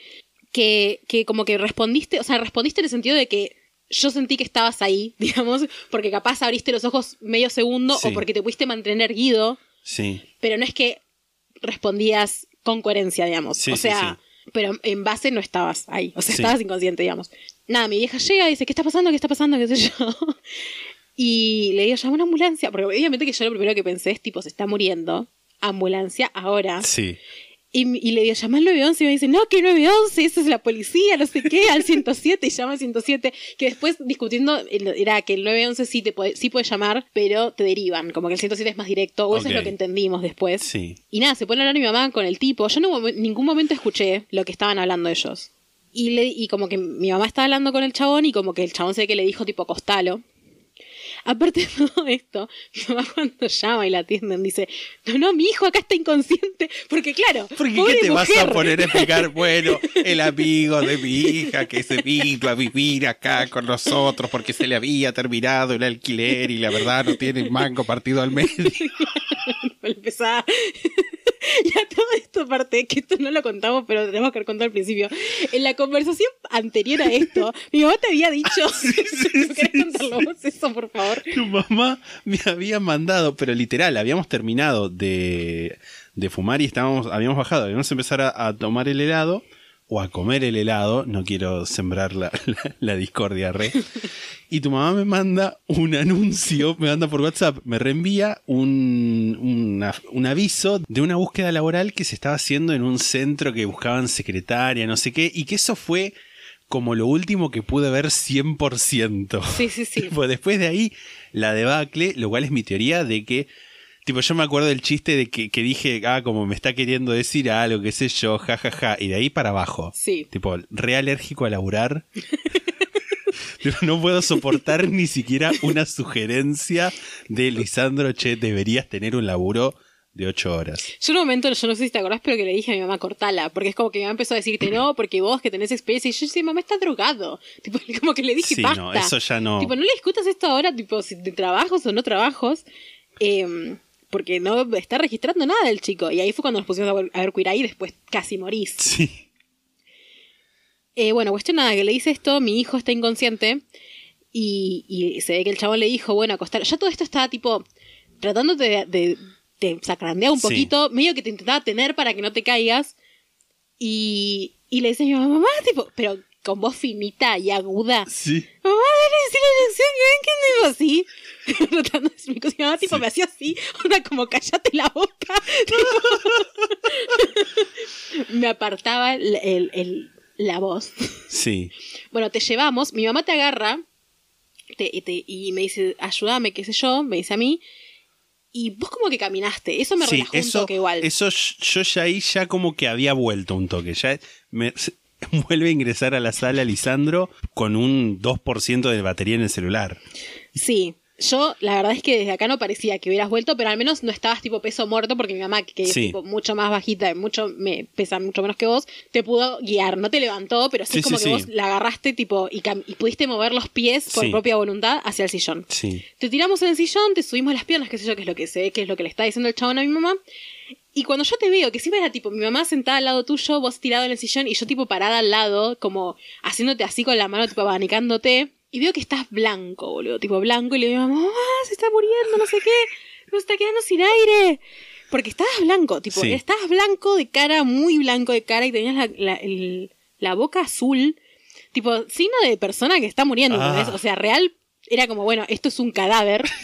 que, que como que respondiste, o sea, respondiste en el sentido de que yo sentí que estabas ahí, digamos, porque capaz abriste los ojos medio segundo Sí. o porque te pudiste mantener erguido, Sí. pero no es que respondías con coherencia, digamos. Sí, o sí, sea, pero en base no estabas ahí. O sea, Sí. estabas inconsciente, digamos. Nada, mi vieja llega y dice, ¿qué está pasando? ¿Qué está pasando? ¿Qué sé yo? Y le digo, llama una ambulancia. Porque obviamente que yo lo primero que pensé es, tipo, se está muriendo. Ambulancia ahora. Sí. Y, y le digo, llama al 911 y me dice, no, que 911, eso es la policía, no sé qué, al 107, y llama al 107. Que después discutiendo era que el 911 sí, te puede, sí puede llamar, pero te derivan, como que el 107 es más directo, o eso es lo que entendimos después. Sí. Y nada, se pone a hablar mi mamá con el tipo. Yo no, en ningún momento escuché lo que estaban hablando ellos. Y, le, y como que mi mamá estaba hablando con el chabón y como que el chabón ve que le dijo tipo costalo. Aparte de todo esto, mi mamá cuando llama y la atienden dice, no, no, mi hijo acá está inconsciente. Porque claro, Porque pobre ¿qué te vas a poner a explicar? Bueno, el amigo de mi hija que se vino a vivir acá con nosotros porque se le había terminado el alquiler y la verdad no tiene el mango partido al medio. Empezaba- y a todo esto Eso aparte, que esto no lo contamos, pero tenemos que contar al principio. En la conversación anterior a esto, mi mamá te había dicho. ¿No querés contarlo vos eso, por favor? Tu mamá me había mandado, pero literal, habíamos terminado de, de fumar y estábamos, habíamos bajado, habíamos empezar a, a tomar el helado o a comer el helado, no quiero sembrar la, discordia, re. Y tu mamá me manda un anuncio, me manda por WhatsApp, me reenvía un aviso de una búsqueda laboral que se estaba haciendo en un centro que buscaban secretaria, no sé qué, y que eso fue como lo último que pude ver 100%. Sí, sí, sí. Tipo, después de ahí, la debacle, lo cual es mi teoría de que, tipo, yo me acuerdo del chiste de que, que dije, ah, como me está queriendo decir algo, qué sé yo, ja, ja, ja, y de ahí para abajo. Sí. Tipo, re alérgico a laburar. No puedo soportar ni siquiera una sugerencia de Lisandro, che, deberías tener un laburo de ocho horas. Yo en un momento, yo no sé si te acordás, pero que le dije a mi mamá, cortala, porque es como que mi mamá empezó a decirte, no, porque vos que tenés experiencia, y yo decía, mamá está drogado. Tipo, como que le dije, Sí, basta. no, eso ya no. Tipo, no le discutas esto ahora, tipo, si de trabajos o no trabajos, eh, porque no está registrando nada el chico. Y ahí fue cuando nos pusimos a ver, a ver y después casi morís. Sí. Eh, bueno, cuestión nada, que le dice esto, mi hijo está inconsciente y, y se ve que el chabón le dijo, bueno, acostar. Ya todo esto estaba tipo tratándote de, de, de sacrandear un Sí. poquito, medio que te intentaba tener para que no te caigas. Y, y le dice a mi mamá, mamá, tipo, pero con voz finita y aguda. Sí. Mamá, dale decir la lección, que ven que así. Decir mi mamá, tipo, Sí. me hacía así, onda como cállate la boca. Me apartaba el- el- el- la voz. Sí. Bueno, te llevamos, mi mamá te agarra te- te- y me dice, ayúdame, qué sé yo, me dice a mí. Y vos como que caminaste, eso me Sí, relajó un eso, toque igual. eso yo ya ahí ya como que había vuelto un toque. Ya me, vuelve a ingresar a la sala Lisandro con un 2% de batería en el celular. Sí, yo la verdad es que desde acá no parecía que hubieras vuelto, pero al menos no estabas tipo peso muerto porque mi mamá, que es Sí. tipo mucho más bajita, mucho me pesa mucho menos que vos, te pudo guiar, no te levantó, pero sí, Sí, como sí, que vos la agarraste tipo y, pudiste mover los pies por propia voluntad hacia el sillón. Sí. Te tiramos en el sillón, te subimos las piernas, qué sé yo, que es lo que sé, que es lo que le está diciendo el chabón a mi mamá. Y cuando yo te veo, que siempre era tipo mi mamá sentada al lado tuyo, vos tirado en el sillón y yo tipo parada al lado, como haciéndote así con la mano, tipo abanicándote. Y veo que estás blanco, boludo, tipo blanco. Y le digo, mamá, se está muriendo, no sé qué, nos está quedando sin aire. Porque estabas blanco, tipo, Sí. estabas blanco de cara, muy blanco de cara y tenías la, la- el- la boca azul. Tipo, signo de persona que está muriendo, Ah. O sea, real era como, bueno, esto es un cadáver.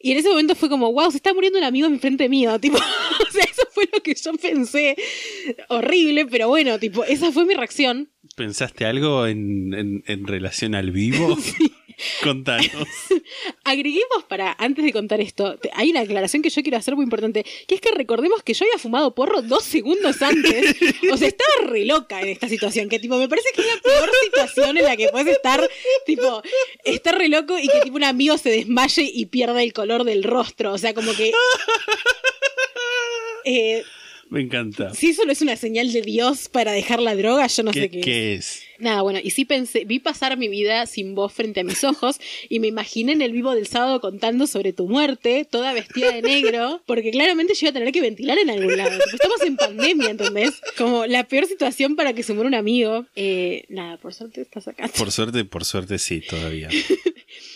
Y en ese momento fue como, wow, se está muriendo un amigo enfrente mío. Tipo, o sea, eso fue lo que yo pensé. Horrible, pero bueno, tipo, esa fue mi reacción. ¿Pensaste algo en, en- en relación al vivo? Contanos. Agreguemos para, antes de contar esto, hay una aclaración que yo quiero hacer muy importante, que es que recordemos que yo había fumado porro dos segundos antes. O sea, estaba re loca en esta situación, que tipo, me parece que es la peor situación en la que puedes estar, tipo, estar re loco y que tipo un amigo se desmaye y pierda el color del rostro. O sea, como que... Eh, Me encanta. si eso no es una señal de Dios para dejar la droga, yo no ¿Qué, sé qué, qué es? Nada, bueno, y sí pensé, vi pasar mi vida sin voz frente a mis ojos y me imaginé en el vivo del sábado contando sobre tu muerte, toda vestida de negro, porque claramente yo iba a tener que ventilar en algún lado. Estamos en pandemia, ¿entendés? Como la peor situación para que se muera un amigo. Eh, nada, por suerte estás acá. Por suerte, por suerte sí, todavía.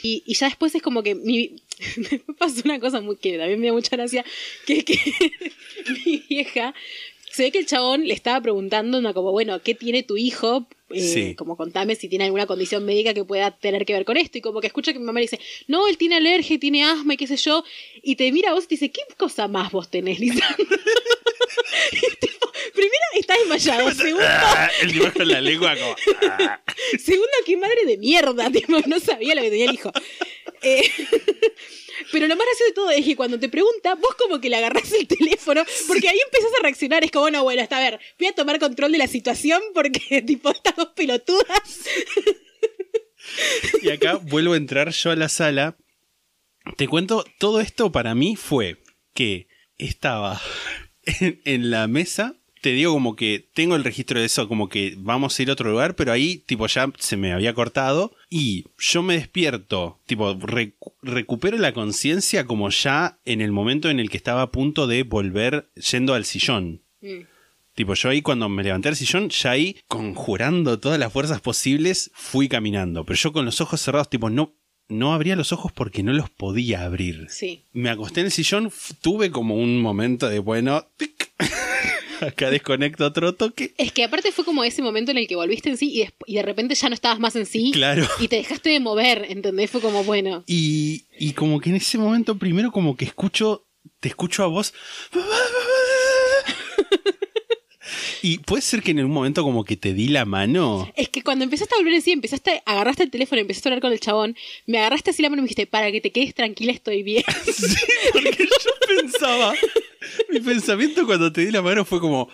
Y, y ya después es como que mi, me pasó una cosa muy que también me dio mucha gracia, que es que mi vieja, se ve que el chabón le estaba preguntando, una como, bueno, ¿qué tiene tu hijo? Eh, Sí. Como contame si tiene alguna condición médica que pueda tener que ver con esto. Y como que escucha que mi mamá le dice, no, él tiene alergia, tiene asma y qué sé yo. Y te mira a vos y te dice, ¿qué cosa más vos tenés, Lisandro? Estás desmayado. Segundo, Ah, el tipo con la lengua como... ah. Segundo, qué madre de mierda, tipo, no sabía lo que tenía el hijo. Eh, pero lo más gracioso de todo es que cuando te pregunta, vos como que le agarrás el teléfono, porque ahí empezás a reaccionar, es como, bueno, bueno, está a ver, voy a tomar control de la situación porque, tipo, estas dos pelotudas. Y acá vuelvo a entrar yo a la sala. Te cuento, todo esto para mí fue que estaba en, en la mesa. Te digo como que tengo el registro de eso, como que vamos a ir a otro lugar, pero ahí tipo ya se me había cortado y yo me despierto, tipo recu- recupero la conciencia como ya en el momento en el que estaba a punto de volver yendo al sillón. Mm. Tipo, yo ahí cuando me levanté del sillón, ya ahí, conjurando todas las fuerzas posibles, fui caminando. Pero yo con los ojos cerrados, tipo, no, no abría los ojos porque no los podía abrir. Sí. Me acosté en el sillón, tuve como un momento de, bueno, tic, acá desconecto otro toque. Es que aparte fue como ese momento en el que volviste en sí y, y de repente ya no estabas más en sí. Claro. Y te dejaste de mover, ¿entendés? Fue como, bueno. Y, y como que en ese momento primero como que escucho, te escucho a vos. Y puede ser que en un momento como que te di la mano. Es que cuando empezaste a volver en sí, empezaste, agarraste el teléfono y empezaste a hablar con el chabón, me agarraste así la mano y me dijiste, para que te quedes tranquila, estoy bien. Sí, porque yo pensaba, mi pensamiento cuando te di la mano fue como,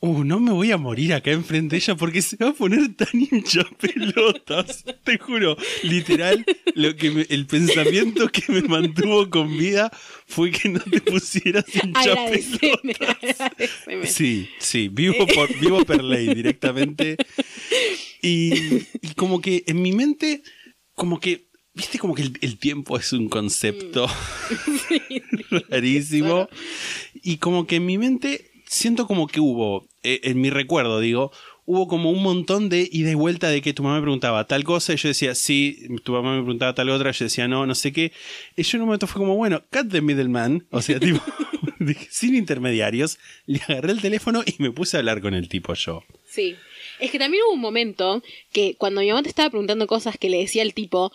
uh, no me voy a morir acá enfrente de ella porque se va a poner tan hincha pelotas. Te juro, literal, lo que me- el pensamiento que me mantuvo con vida fue que no te pusieras hincha Agradeceme, pelotas. agradeceme. Sí, sí, vivo por, vivo per ley directamente. Y, y como que en mi mente, como que, viste, como que el, el tiempo es un concepto rarísimo. Y como que en mi mente siento como que hubo, eh, en mi recuerdo digo, hubo como un montón de ida y vuelta de que tu mamá me preguntaba tal cosa y yo decía sí, tu mamá me preguntaba tal otra, yo decía no, no sé qué. Y yo en un momento fue como, bueno, cut the middleman, o sea, tipo, dije, sin intermediarios, le agarré el teléfono y me puse a hablar con el tipo yo. Sí. Es que también hubo un momento que cuando mi mamá te estaba preguntando cosas que le decía el tipo,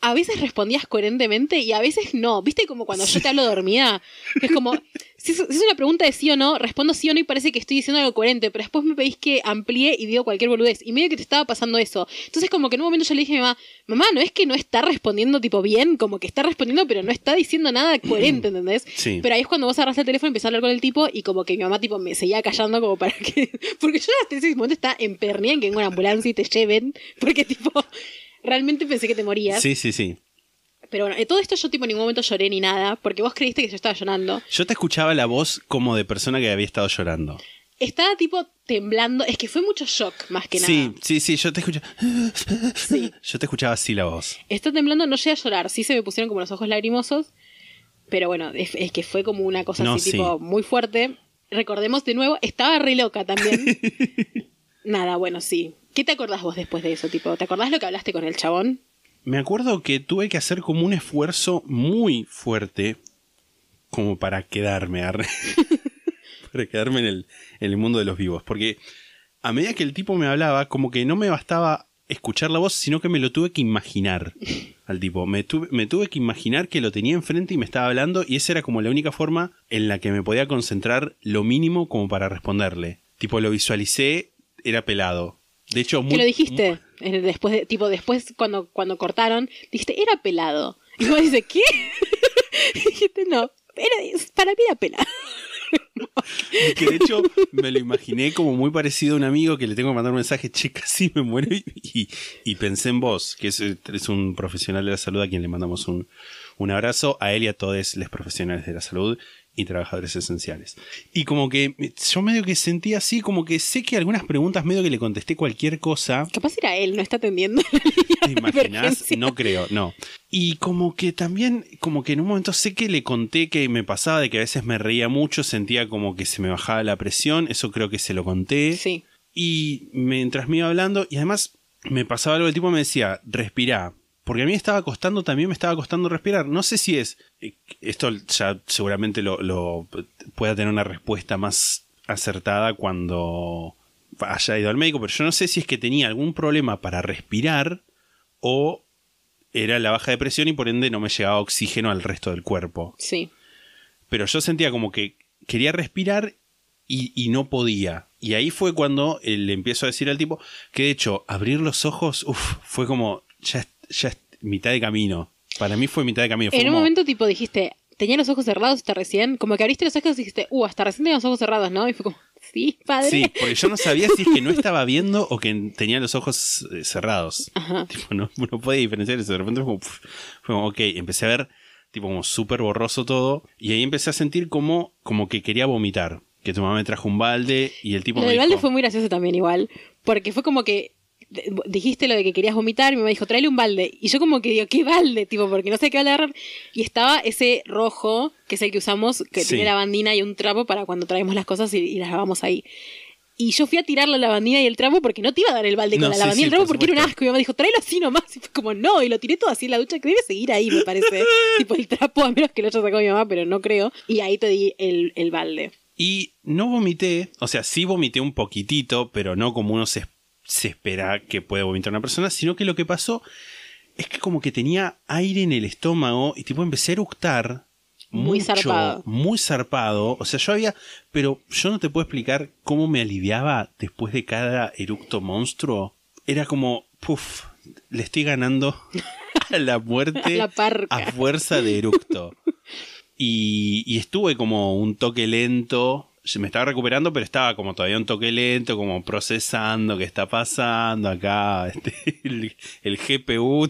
a veces respondías coherentemente y a veces no. ¿Viste como cuando yo te hablo dormida? Que es como, si es, una pregunta de sí o no, respondo sí o no y parece que estoy diciendo algo coherente, pero después me pedís que amplíe y digo cualquier boludez. Y medio que te estaba pasando eso. Entonces como que en un momento yo le dije a mi mamá, mamá, no es que no está respondiendo tipo bien, como que está respondiendo pero no está diciendo nada coherente, ¿entendés? Sí. Pero ahí es cuando vos agarraste el teléfono y empezás a hablar con el tipo y como que mi mamá tipo me seguía callando como para que... Porque yo hasta ese momento estaba empernida en que venga una ambulancia y te lleven, porque tipo... Realmente pensé que te morías. Sí, sí, sí. Pero bueno, de todo esto yo tipo en ningún momento lloré ni nada, porque vos creíste que yo estaba llorando. Yo te escuchaba la voz como de persona que había estado llorando. Estaba tipo temblando, es que fue mucho shock más que nada. Sí, sí, sí, yo te escuchaba. Sí. Yo te escuchaba así la voz. Está temblando, no llegué a llorar, sí se me pusieron como los ojos lagrimosos, pero bueno, es, es que fue como una cosa No, así sí. tipo muy fuerte. Recordemos de nuevo, estaba re loca también. Nada, bueno, sí. ¿Qué te acordás vos después de eso? Tipo, ¿te acordás lo que hablaste con el chabón? Me acuerdo que tuve que hacer como un esfuerzo muy fuerte como para quedarme, para quedarme en el, en el mundo de los vivos. Porque a medida que el tipo me hablaba, como que no me bastaba escuchar la voz, sino que me lo tuve que imaginar al tipo. Me tuve, me tuve que imaginar que lo tenía enfrente y me estaba hablando y esa era como la única forma en la que me podía concentrar lo mínimo como para responderle. Tipo, lo visualicé, era pelado. De hecho, muy, que lo dijiste. en Después de, tipo, después cuando, cuando cortaron, dijiste, era pelado. Y vos dices, ¿qué? Dijiste, no, era, para mí era pelado. Que de hecho me lo imaginé como muy parecido a un amigo que le tengo que mandar un mensaje, che, casi me muero. Y, y- y pensé en vos, que es, es un profesional de la salud a quien le mandamos un, un abrazo, a él y a todos los profesionales de la salud y trabajadores esenciales. Y como que yo medio que sentí así, como que sé que algunas preguntas medio que le contesté cualquier cosa. Capaz era él, no está atendiendo. ¿Te emergencia. No creo, no. Y como que también, como que en un momento sé que le conté que me pasaba de que a veces me reía mucho, sentía como que se me bajaba la presión, eso creo que se lo conté. Sí. Y mientras me iba hablando, y además me pasaba algo, el tipo me decía, respirá. Porque a mí me estaba costando, también me estaba costando respirar. No sé si es, eh, esto ya seguramente lo, lo pueda tener una respuesta más acertada cuando haya ido al médico, pero yo no sé si es que tenía algún problema para respirar o era la baja de presión y por ende no me llegaba oxígeno al resto del cuerpo. Sí. Pero yo sentía como que quería respirar y, y no podía. Y ahí fue cuando eh, le empiezo a decir al tipo que de hecho abrir los ojos uf, fue como ya, ya es mitad de camino. Para mí fue mitad de camino. Fue En un momento, tipo, dijiste, tenía los ojos cerrados hasta recién. Como que abriste los ojos y dijiste, uh, hasta recién tenía los ojos cerrados, ¿no? Y fue como, sí, padre. Sí, porque yo no sabía si es que no estaba viendo o que tenía los ojos eh, cerrados. Ajá. Tipo, no, no podía diferenciar eso. De repente fue como, fue como, ok, empecé a ver, tipo, como súper borroso todo. Y ahí empecé a sentir como, como que quería vomitar. Que tu mamá me trajo un balde y el tipo Lo me del dijo, balde fue muy gracioso también igual, porque fue como que dijiste lo de que querías vomitar y mi mamá dijo, tráele un balde. Y yo como que digo, ¿qué balde? Tipo, porque no sé qué agarrar. Y estaba ese rojo, que es el que usamos, que Sí. tiene la bandina y un trapo para cuando traemos las cosas y, y las lavamos ahí. Y yo fui a tirar la lavandina y el trapo porque no te iba a dar el balde No, con la sí, lavandina y sí, el trapo por porque era un asco. Y mi mamá dijo, tráelo así nomás. Y fue como, no. Y lo tiré todo así en la ducha, que debe seguir ahí, me parece. tipo el trapo, a menos que lo haya sacado mi mamá, pero no creo. Y ahí te di el, el balde. Y no vomité, o sea, sí vomité un poquitito, pero no como uno se, se espera que puede vomitar una persona, sino que lo que pasó es que como que tenía aire en el estómago y tipo empecé a eructar. Muy mucho, zarpado. Muy zarpado. O sea, yo había. Pero yo no te puedo explicar cómo me aliviaba después de cada eructo monstruo. Era como. Puf, le estoy ganando a la muerte A la parca. a fuerza de eructo. Y, y estuve como un toque lento. Me estaba recuperando, pero estaba como todavía un toque lento, como procesando qué está pasando acá. este, el, GPU,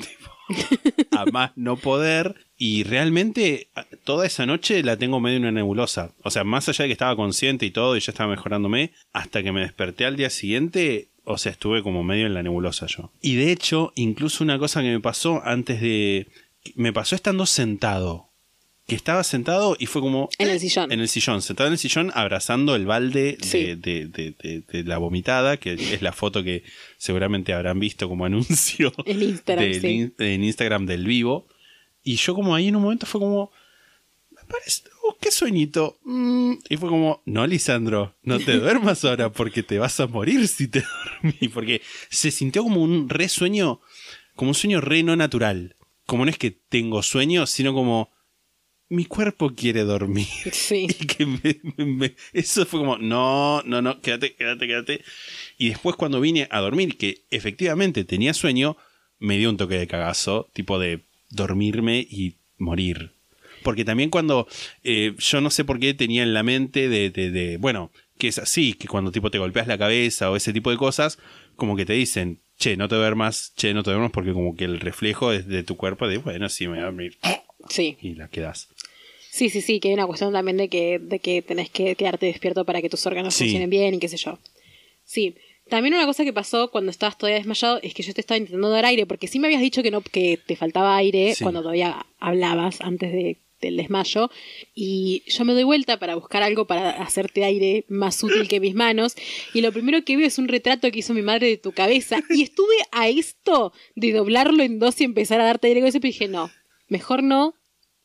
a más no poder. Y realmente a- toda esa noche la tengo medio en una nebulosa. O sea, más allá de que estaba consciente y todo y ya estaba mejorándome, hasta que me desperté al día siguiente, o sea, estuve como medio en la nebulosa yo. Y de hecho, incluso una cosa que me pasó antes de... Me pasó estando sentado. Que estaba sentado y fue como... En el sillón. En el sillón, sentado en el sillón, abrazando el balde Sí. de, de- de- de- la vomitada, que es la foto que seguramente habrán visto como anuncio En Instagram, del sí. en Instagram del vivo. Y yo como ahí en un momento fue como, me parece, oh, qué sueñito. Mm, Y fue como, no, Lisandro, no te duermas ahora porque te vas a morir si te dormís. Porque se sintió como un re sueño, como un sueño re no natural. Como no es que tengo sueño, sino como mi cuerpo quiere dormir. Sí. Y que me- me- me- eso fue como, no, no, no, quédate, quédate, quédate. Y después cuando vine a dormir, que efectivamente tenía sueño, me dio un toque de cagazo, tipo de dormirme y morir. Porque también cuando eh, yo no sé por qué tenía en la mente de, de, de, bueno, que es así, que cuando tipo te golpeas la cabeza o ese tipo de cosas, como que te dicen, che, no te duermas, che, no te duermas, porque como que el reflejo es de tu cuerpo de, bueno, sí, me voy a dormir. Sí. Y la quedas. Sí, sí, sí, que hay una cuestión también de que, de que tenés que quedarte despierto para que tus órganos Sí. funcionen bien y qué sé yo. Sí. También una cosa que pasó cuando estabas todavía desmayado es que yo te estaba intentando dar aire, porque sí me habías dicho que no, que te faltaba aire Sí. cuando todavía hablabas antes de, del desmayo. Y yo me doy vuelta para buscar algo para hacerte aire más útil que mis manos. Y lo primero que veo es un retrato que hizo mi madre de tu cabeza. Y estuve a esto de doblarlo en dos y empezar a darte aire con eso, pero dije, no, mejor no,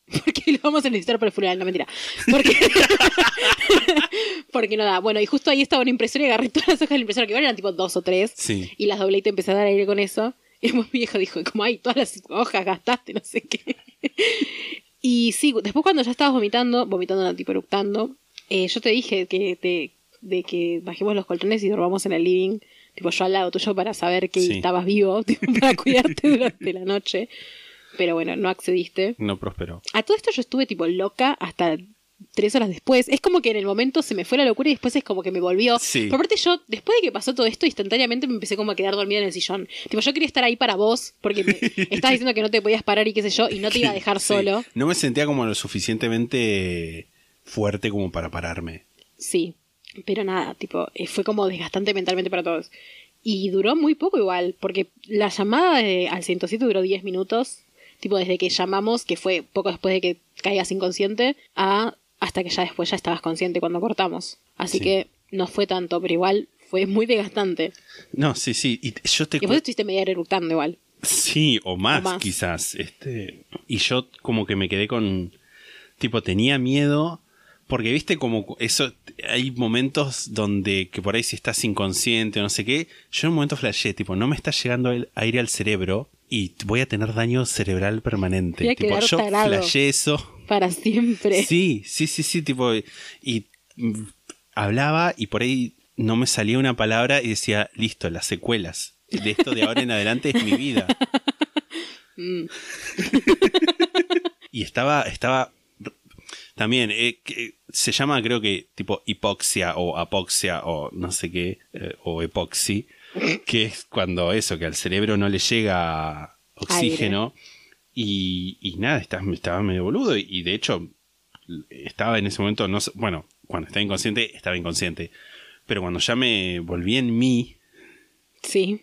porque lo vamos a necesitar para el funeral, no mentira. Porque, porque no da. Bueno, y justo ahí estaba una impresora y agarré todas las hojas de la impresora, que eran tipo dos o tres, Sí. y las doblé y te empecé a dar aire con eso. Y después mi viejo dijo, como ay, todas las hojas gastaste, no sé qué. y sí, después cuando ya estabas vomitando, vomitando, no, tipo eructando, eh, yo te dije que te, de que bajemos los colchones y dormamos en el living, tipo yo al lado tuyo para saber que Sí. estabas vivo, tipo, para cuidarte durante la noche. Pero bueno, no accediste. No prosperó. A todo esto yo estuve tipo loca hasta tres horas después. Es como que en el momento se me fue la locura y después es como que me volvió. Sí. Por aparte yo, después de que pasó todo esto, instantáneamente me empecé como a quedar dormida en el sillón. Tipo, yo quería estar ahí para vos, porque me estabas diciendo que no te podías parar y qué sé yo, y no te iba a dejar Sí. solo. No me sentía como lo suficientemente fuerte como para pararme. Sí. Pero nada, tipo, eh, fue como desgastante mentalmente para todos. Y duró muy poco igual, porque la llamada de- al 107 duró 10 minutos, tipo desde que llamamos, que fue poco después de que caigas inconsciente, a hasta que ya después ya estabas consciente cuando cortamos. Así Sí. que no fue tanto, pero igual fue muy desgastante. No, sí, sí. Y yo te Y después estuviste media eructando igual. Sí, o más, O más. quizás. Este, y yo como que me quedé con. Tipo, tenía miedo. Porque viste como eso. Hay momentos donde que por ahí si estás inconsciente o no sé qué. Yo en un momento flashé, tipo, no me está llegando el aire al cerebro. Y voy a tener daño cerebral permanente. Voy a tipo, yo flashé eso. Para siempre. Sí, sí, sí, sí, tipo, y mm, hablaba y por ahí no me salía una palabra y decía, listo, las secuelas. De esto de ahora en adelante es mi vida. Mm. y estaba, estaba también, eh, que se llama creo que tipo hipoxia o apoxia o no sé qué, eh, o epoxi, que es cuando eso, que al cerebro no le llega oxígeno. Y, y nada, estaba, estaba medio boludo. Y, y de hecho, estaba en ese momento, no bueno, cuando estaba inconsciente, estaba inconsciente. Pero cuando ya me volví en mí, Sí.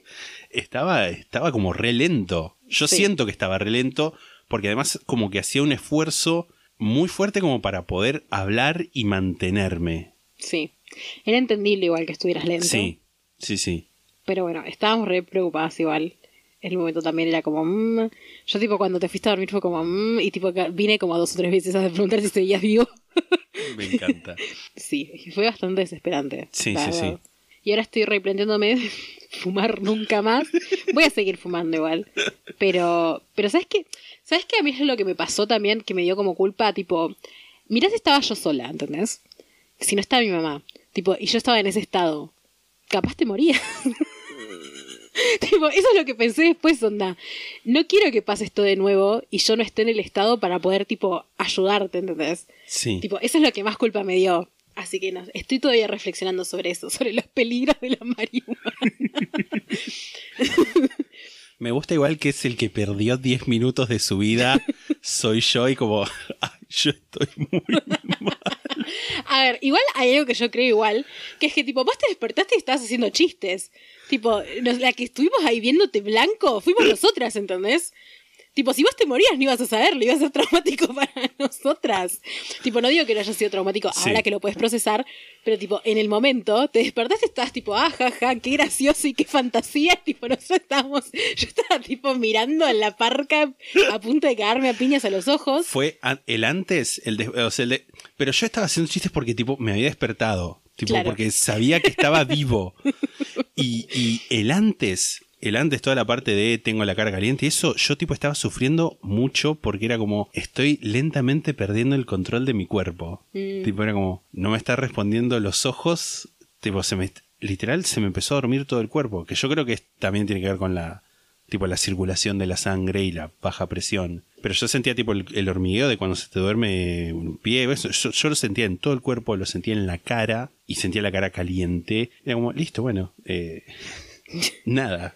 estaba, estaba como re lento. Yo Sí. siento que estaba re lento, porque además como que hacía un esfuerzo muy fuerte como para poder hablar y mantenerme. Sí. Era entendible igual que estuvieras lento. Sí, sí, sí. Pero bueno, estábamos re preocupadas igual. El momento también era como... mm. Yo tipo cuando te fuiste a dormir fue como... mm, y tipo vine como dos o tres veces a preguntar si seguías vivo. Me encanta. sí, fue bastante desesperante. Sí, sí, sí. Y ahora estoy replanteándome fumar nunca más. Voy a seguir fumando igual. Pero, pero ¿sabes qué? ¿Sabes qué? A mí es lo que me pasó también, que me dio como culpa, tipo, mirá si estaba yo sola, ¿entendés? Si no estaba mi mamá, tipo, y yo estaba en ese estado, capaz te moría. tipo, eso es lo que pensé después, onda. No quiero que pase esto de nuevo y yo no esté en el estado para poder, tipo, ayudarte, ¿entendés? Sí. Tipo, eso es lo que más culpa me dio. Así que no, estoy todavía reflexionando sobre eso, sobre los peligros de la marihuana. Me gusta igual que es el que perdió 10 minutos de su vida. Soy yo y como, "Ay, yo estoy muy mal. A ver, igual hay algo que yo creo igual, que es que tipo, vos te despertaste y estabas haciendo chistes. Tipo, la que estuvimos ahí viéndote blanco, fuimos nosotras, ¿entendés? Tipo, si vos te morías no ibas a saberlo, iba a ser traumático para nosotras. Tipo, no digo que no haya sido traumático Sí. ahora que lo puedes procesar, pero tipo, en el momento te despertaste y estabas tipo, ah, ja, ja, qué gracioso y qué fantasía. Tipo, nosotros estábamos, yo estaba tipo mirando a la parca a punto de cagarme a piñas a los ojos. Fue el antes, el de, o sea, el de- pero yo estaba haciendo chistes porque tipo me había despertado, tipo Claro. porque sabía que estaba vivo. Y, y el antes, el antes toda la parte de tengo la cara caliente y eso yo tipo estaba sufriendo mucho porque era como estoy lentamente perdiendo el control de mi cuerpo. Mm. Tipo era como no me está respondiendo los ojos, tipo se me literal se me empezó a dormir todo el cuerpo, que yo creo que también tiene que ver con la tipo la circulación de la sangre y la baja presión. Pero yo sentía tipo el, el hormigueo de cuando se te duerme un pie, eso, yo, yo lo sentía en todo el cuerpo, lo sentía en la cara y sentía la cara caliente. Era como, listo, bueno, eh, nada.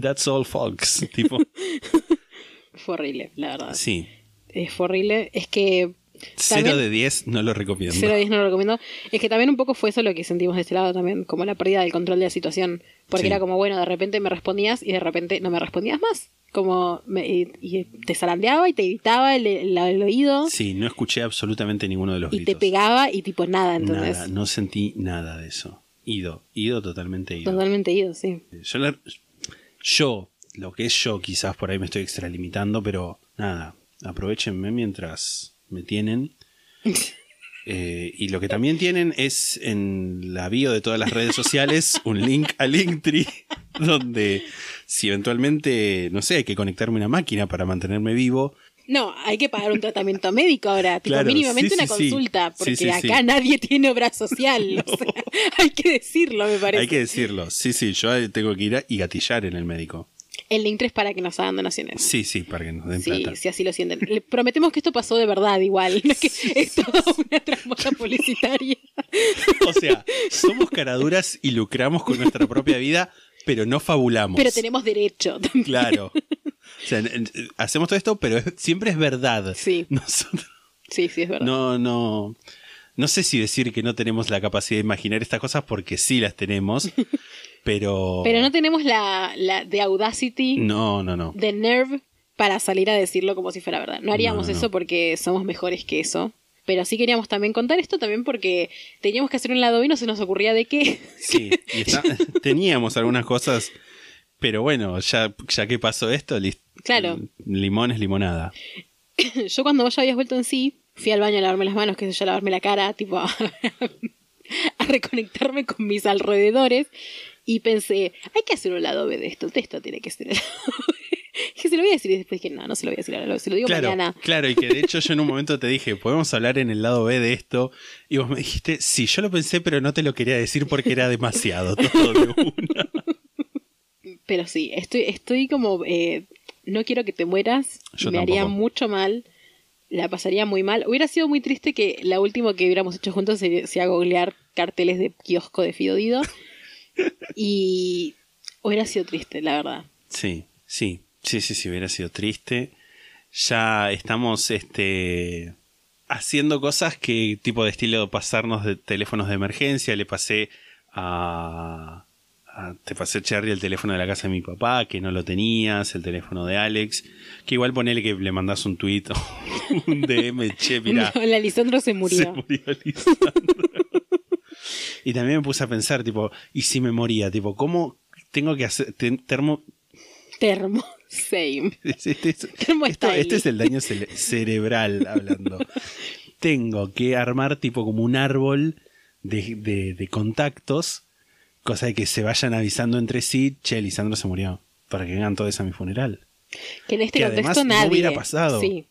That's all, folks. Tipo, Fue horrible, la verdad. sí. Eh, fue horrible. Es que. Cero También- de 10 no lo recomiendo. 0 a 10 no lo recomiendo. Es que también un poco fue eso lo que sentimos de este lado también, como la pérdida del control de la situación. Porque Sí. era como, bueno, de repente me respondías y de repente no me respondías más. Como, me- y, y te zarandeaba y te gritaba el, el- el oído Sí, no escuché absolutamente ninguno de los y te gritos. pegaba y tipo nada, ¿entendés? Nada, no sentí nada de eso. Ido, ido totalmente ido. Totalmente ido, sí. Yo, la- yo, lo que es yo, quizás por ahí me estoy extralimitando, pero nada, aprovechenme mientras me tienen. Eh, y lo que también tienen es en la bio de todas las redes sociales un link a Linktree, donde si eventualmente, no sé, hay que conectarme a una máquina para mantenerme vivo, No, hay que pagar un tratamiento médico ahora, tipo Claro, mínimamente sí, una sí, sí. consulta, Sí, porque sí, sí. acá nadie tiene obra social. o sea, hay que decirlo, me parece. hay que decirlo. Sí, sí, yo tengo que ir a- y gatillar en el médico. El link 3 para que nos hagan donaciones. Sí, sí, para que nos den Sí, plata. si así lo sienten. Le prometemos que esto pasó de verdad igual, no es que es toda una trampa publicitaria. O sea, somos caraduras y lucramos con nuestra propia vida, pero no fabulamos. Pero tenemos derecho también. Claro. O sea, hacemos todo esto, pero es- siempre es verdad. Sí. Nosotros Sí, sí, es verdad. no, no. No sé si decir que no tenemos la capacidad de imaginar estas cosas porque sí las tenemos, pero. Pero no tenemos la, la de Audacity, No, no, no. de Nerve, para salir a decirlo como si fuera verdad. No haríamos No, no, eso porque somos mejores que eso. Pero sí queríamos también contar esto también porque teníamos que hacer un lado y no se nos ocurría de qué. Sí, y está- teníamos algunas cosas, pero bueno, ya, ya que pasó esto, Claro. limón es limonada. Yo cuando vos ya habías vuelto en sí, fui al baño a lavarme las manos, que sé yo, a lavarme la cara, tipo a, a reconectarme con mis alrededores y pensé, hay que hacer un lado B de esto, de esto tiene que ser el lado B. Dije, se lo voy a decir y después dije, no, no se lo voy a decir ahora, se lo digo Claro, mañana. claro, y que de hecho yo en un momento te dije, podemos hablar en el lado B de esto, y vos me dijiste, sí, yo lo pensé, pero no te lo quería decir porque era demasiado todo de una. Pero sí, estoy, estoy como, eh, no quiero que te mueras, Yo me haría mucho mal, la pasaría muy mal. Hubiera sido muy triste que la última que hubiéramos hecho juntos se- sea googlear carteles de kiosco de Fidodido. y hubiera sido triste, la verdad. Sí, sí, sí, sí, sí, hubiera sido triste. Ya estamos, este, haciendo cosas que, tipo de estilo, pasarnos de teléfonos de emergencia. Le pasé a- te pasé, Cherry, el teléfono de la casa de mi papá, que no lo tenías, el teléfono de Alex. Que igual ponele que le mandás un tweet o un DM, che, mira. No, la Lisandro se murió. Se murió Lisandro. Y también me puse a pensar, tipo, ¿y si me moría? Tipo, ¿cómo tengo que hacer te- termo... Termo. Same. Este, este- Termo esto- styling. este es el daño cerebral hablando. tengo que armar tipo como un árbol de, de- de contactos, cosa de que se vayan avisando entre sí, che, Lisandro se murió, para que vengan todos a mi funeral. Que en este Que contexto además no nadie. hubiera pasado. Sí,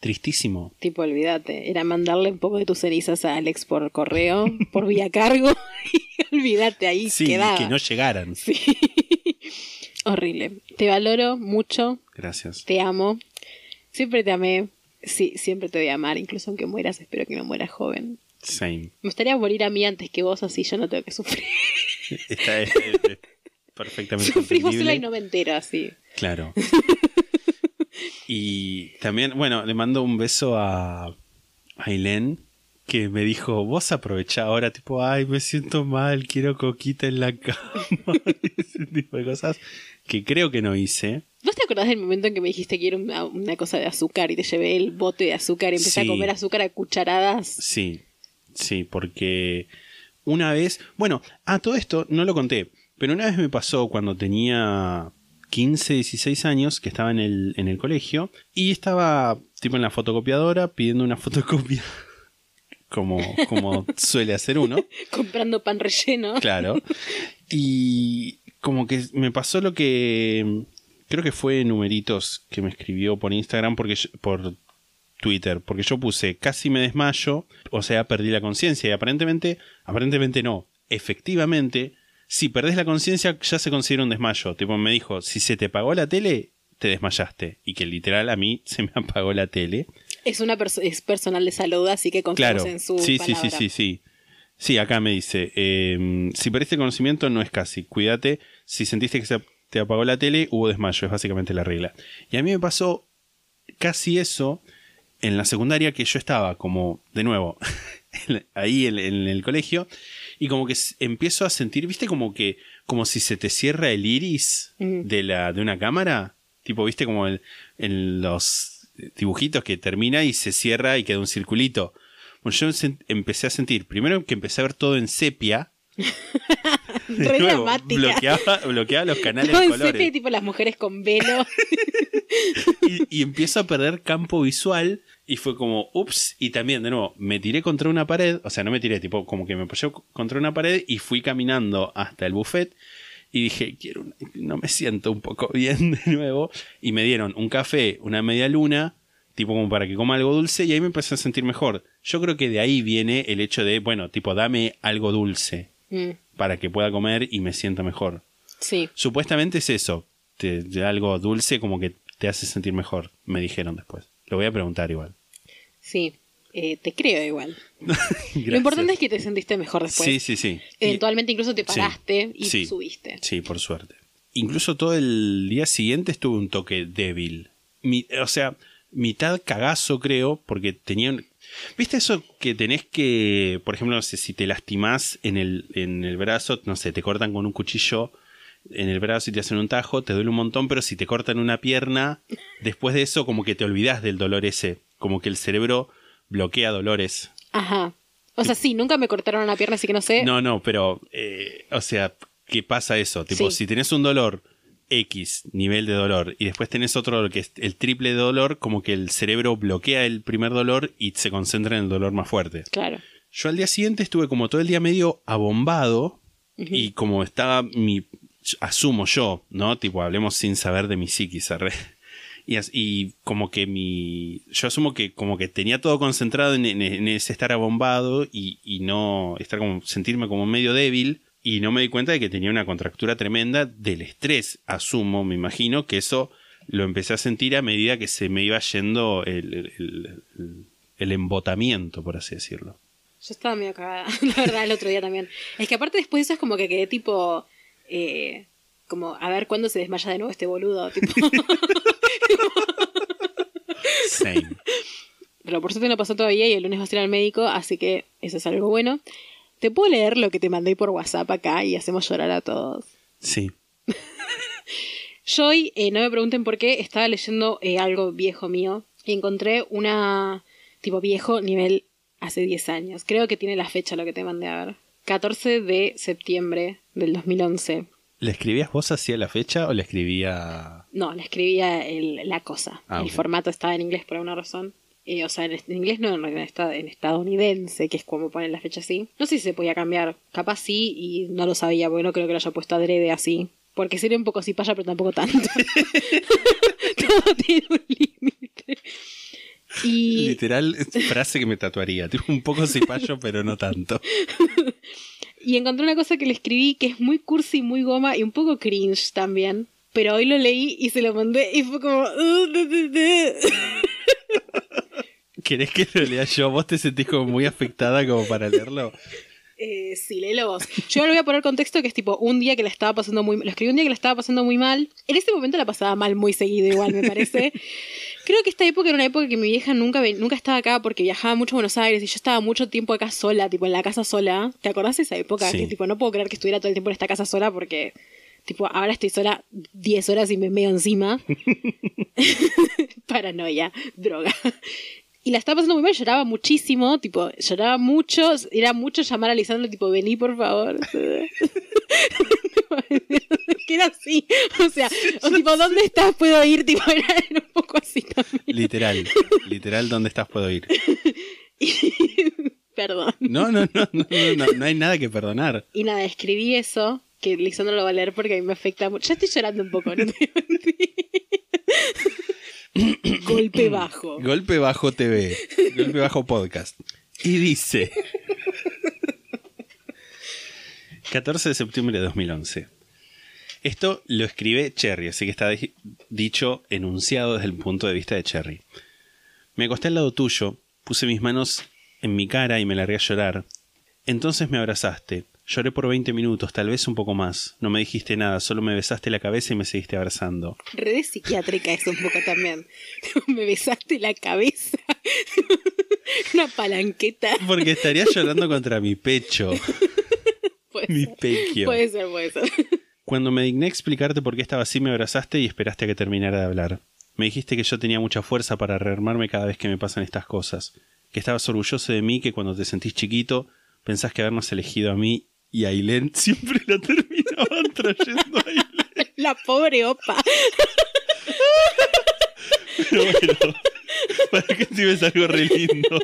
Tristísimo. tipo, olvídate. Era mandarle un poco de tus cenizas a Alex por correo, por vía cargo. y olvídate, ahí Sí, quedaba. que no llegaran. Sí. Horrible. Te valoro mucho. Gracias. Te amo. Siempre te amé. Sí, siempre te voy a amar. Incluso aunque mueras, espero que no mueras joven. Same. Me gustaría morir a mí antes que vos, así yo no tengo que sufrir. Está es- es- es perfectamente Sufrí vos sola y no me entero, así. Claro. y también, bueno, le mando un beso a Ailén, que me dijo, vos aprovecha ahora, tipo, ay, me siento mal, quiero coquita en la cama. Ese tipo de cosas que creo que no hice. ¿Vos te acordás del momento en que me dijiste que era una, una cosa de azúcar y te llevé el bote de azúcar y empecé Sí. a comer azúcar a cucharadas? Sí, sí, porque una vez, bueno, a todo esto no lo conté, pero una vez me pasó cuando tenía 15, 16 años, que estaba en el, en el colegio, y estaba tipo en la fotocopiadora pidiendo una fotocopia, como, como suele hacer uno, Comprando pan relleno. claro, y como que me pasó lo que creo que fue Numeritos que me escribió por Instagram, porque yo- por Twitter, porque yo puse casi me desmayo, o sea, perdí la conciencia y aparentemente, aparentemente no, efectivamente, si perdés la conciencia ya se considera un desmayo. Tipo, me dijo, si se te apagó la tele, te desmayaste. Y que literal a mí se me apagó la tele. Es una perso- es personal de salud, así que confiamos Claro, en su sí, sí, sí, sí, sí. Sí, acá me dice, eh, si perdiste conocimiento no es casi, cuídate, si sentiste que se te apagó la tele, hubo desmayo, es básicamente la regla. Y a mí me pasó casi eso en la secundaria que yo estaba como, de nuevo, ahí en, en el colegio, y como que empiezo a sentir, viste, como que, como si se te cierra el iris de, la, de una cámara, tipo, viste, como el- en los dibujitos que termina y se cierra y queda un circulito. Bueno, yo empecé a sentir, primero que empecé a ver todo en sepia. Re dramática. bloqueaba, bloqueaba los canales No, de colores. tipo las mujeres con velo. y, y empiezo a perder campo visual y fue como, ups, y también de nuevo, me tiré contra una pared, o sea, no me tiré, tipo, como que me apoyé contra una pared y fui caminando hasta el buffet y dije, quiero una- no me siento un poco bien de nuevo y me dieron un café, una media luna, tipo como para que coma algo dulce y ahí me empecé a sentir mejor. Yo creo que de ahí viene el hecho de, bueno, tipo, dame algo dulce Mm, para que pueda comer y me sienta mejor. sí. Supuestamente es eso. Te, te- algo dulce como que te hace sentir mejor, me dijeron después. Lo voy a preguntar igual. Sí, eh, te creo igual. Lo importante es que te sentiste mejor después. Sí, sí, sí. Eventualmente incluso te Sí, paraste y sí, subiste. Sí, por suerte. Incluso todo el día siguiente estuve un toque débil. Mi- o sea, mitad cagazo creo, porque tenía... ¿Viste eso que tenés que, por ejemplo, no sé, si te lastimás en el, en el brazo, no sé, te cortan con un cuchillo en el brazo y te hacen un tajo, te duele un montón, pero si te cortan una pierna, después de eso como que te olvidás del dolor ese, como que el cerebro bloquea dolores. Ajá. O sea, sí, nunca me cortaron una pierna, así que no sé. No, no, pero, eh, o sea, ¿qué pasa eso? Tipo, Sí. si tenés un dolor X, nivel de dolor, y después tenés otro dolor que es el triple de dolor, como que el cerebro bloquea el primer dolor y se concentra en el dolor más fuerte. Claro. Yo al día siguiente estuve como todo el día medio abombado y como estaba mi... Asumo yo, ¿no? Tipo, hablemos sin saber de mi psiquis, arre. Y, como que mi... Yo asumo que como que tenía todo concentrado en, en- en ese estar abombado y, y no... Estar como... Sentirme como medio débil y no me di cuenta de que tenía una contractura tremenda del estrés. Asumo, me imagino, que eso lo empecé a sentir a medida que se me iba yendo el, el- el- el- el embotamiento, por así decirlo. Yo estaba medio cagada, la verdad, el otro día también. Es que aparte después de eso es como que quedé tipo... eh, como, a ver cuándo se desmaya de nuevo este boludo. Tipo. Same. Pero por suerte no pasó todavía y el lunes vas a ir al médico, así que eso es algo bueno. Te puedo leer lo que te mandé por WhatsApp acá y hacemos llorar a todos. Sí. Yo hoy, eh, no me pregunten por qué, estaba leyendo eh, algo viejo mío y encontré una, tipo viejo, nivel hace 10 años. Creo que tiene la fecha lo que te mandé a ver. 14 de septiembre del 2011. ¿Le escribías vos así a la fecha o le escribía.? No, le escribía el- la cosa. Ah, el formato estaba en inglés por alguna razón. Eh, o sea, en, en inglés no, en, en estadounidense, que es como ponen la fecha así. No sé si se podía cambiar. Capaz sí, y no lo sabía, porque no creo que lo haya puesto adrede así. Porque sería un poco cipaya, pero tampoco tanto. Todo tiene un límite. Y Literal, frase que me tatuaría. Tipo un poco cipayo, pero no tanto. Y encontré una cosa que le escribí que es muy cursi, muy goma y un poco cringe también. Pero hoy lo leí y se lo mandé y fue como... ¿Querés que lo lea yo? ¿Vos te sentís como muy afectada como para leerlo? Eh, sí, léelo vos. Yo ahora voy a poner contexto que es tipo un día que la estaba pasando muy Lo escribí un día que la estaba pasando muy mal. En ese momento la pasaba mal muy seguido igual, me parece. Creo que esta época era una época que mi vieja nunca, nunca estaba acá porque viajaba mucho a Buenos Aires y yo estaba mucho tiempo acá sola, tipo en la casa sola. ¿Te acordás de esa época? Sí. Que tipo no puedo creer que estuviera todo el tiempo en esta casa sola porque tipo ahora estoy sola 10 horas y me meo encima. Paranoia, droga. Y la estaba pasando muy mal, lloraba muchísimo, tipo, lloraba mucho, era mucho llamar a Lisandro, tipo, vení por favor. que era así, o sea, o tipo, ¿dónde estás? ¿Puedo ir? Tipo, era, era un poco así también. Literal. Literal, ¿dónde estás? Puedo ir. Perdón. No, no, no, no, no, no, hay nada que perdonar. Y nada, escribí eso, que Lisandro lo va a leer porque a mí me afecta mucho. Ya estoy llorando un poco, no te. Golpe bajo. Golpe bajo TV. Golpe bajo podcast. Y dice. 14 de septiembre de 2011. Esto lo escribe Cherry, así que está di- dicho, enunciado desde el punto de vista de Cherry. Me acosté al lado tuyo, puse mis manos en mi cara y me largué a llorar. Entonces me abrazaste. Lloré por 20 minutos, tal vez un poco más. No me dijiste nada, solo me besaste la cabeza y me seguiste abrazando. Re de psiquiátrica eso un poco también. Me besaste la cabeza. Una palanqueta. Porque estaría llorando contra mi pecho. Puede Mi ser. pequio. Puede ser, puede ser. Cuando me digné a explicarte por qué estaba así, me abrazaste y esperaste a que terminara de hablar. Me dijiste que yo tenía mucha fuerza para rearmarme cada vez que me pasan estas cosas. Que estabas orgulloso de mí, que cuando te sentís chiquito, pensás que habernos elegido a mí y Ailén siempre la terminaban trayendo a Ailén. La pobre opa. Pero bueno, para que te ves algo re lindo.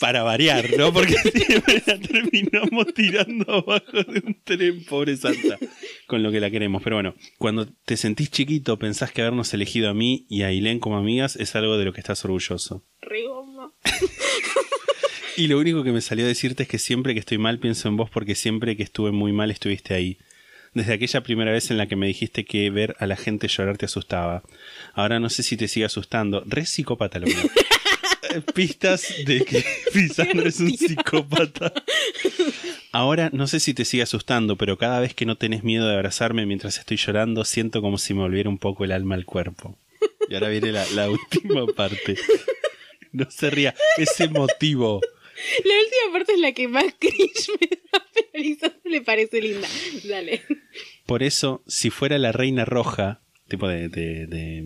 Para variar, ¿no? Porque siempre la terminamos tirando abajo de un tren, pobre santa. Con lo que la queremos. Pero bueno, cuando te sentís chiquito, pensás que habernos elegido a mí y a Ailén como amigas es algo de lo que estás orgulloso. Re goma. Y lo único que me salió a decirte es que siempre que estoy mal pienso en vos porque siempre que estuve muy mal estuviste ahí. Desde aquella primera vez en la que me dijiste que ver a la gente llorar te asustaba. Ahora no sé si te sigue asustando. Re psicópata lo mío. Pistas de que Pisandro es un psicópata. Ahora no sé si te sigue asustando, pero cada vez que no tenés miedo de abrazarme mientras estoy llorando, siento como si me volviera un poco el alma al cuerpo. Y ahora viene la, la última parte. No se ría, es emotivo. La última parte es la que más cringe me da, pero a Lisandro le parece linda. Dale. Por eso, si fuera la reina roja, tipo de, de, de,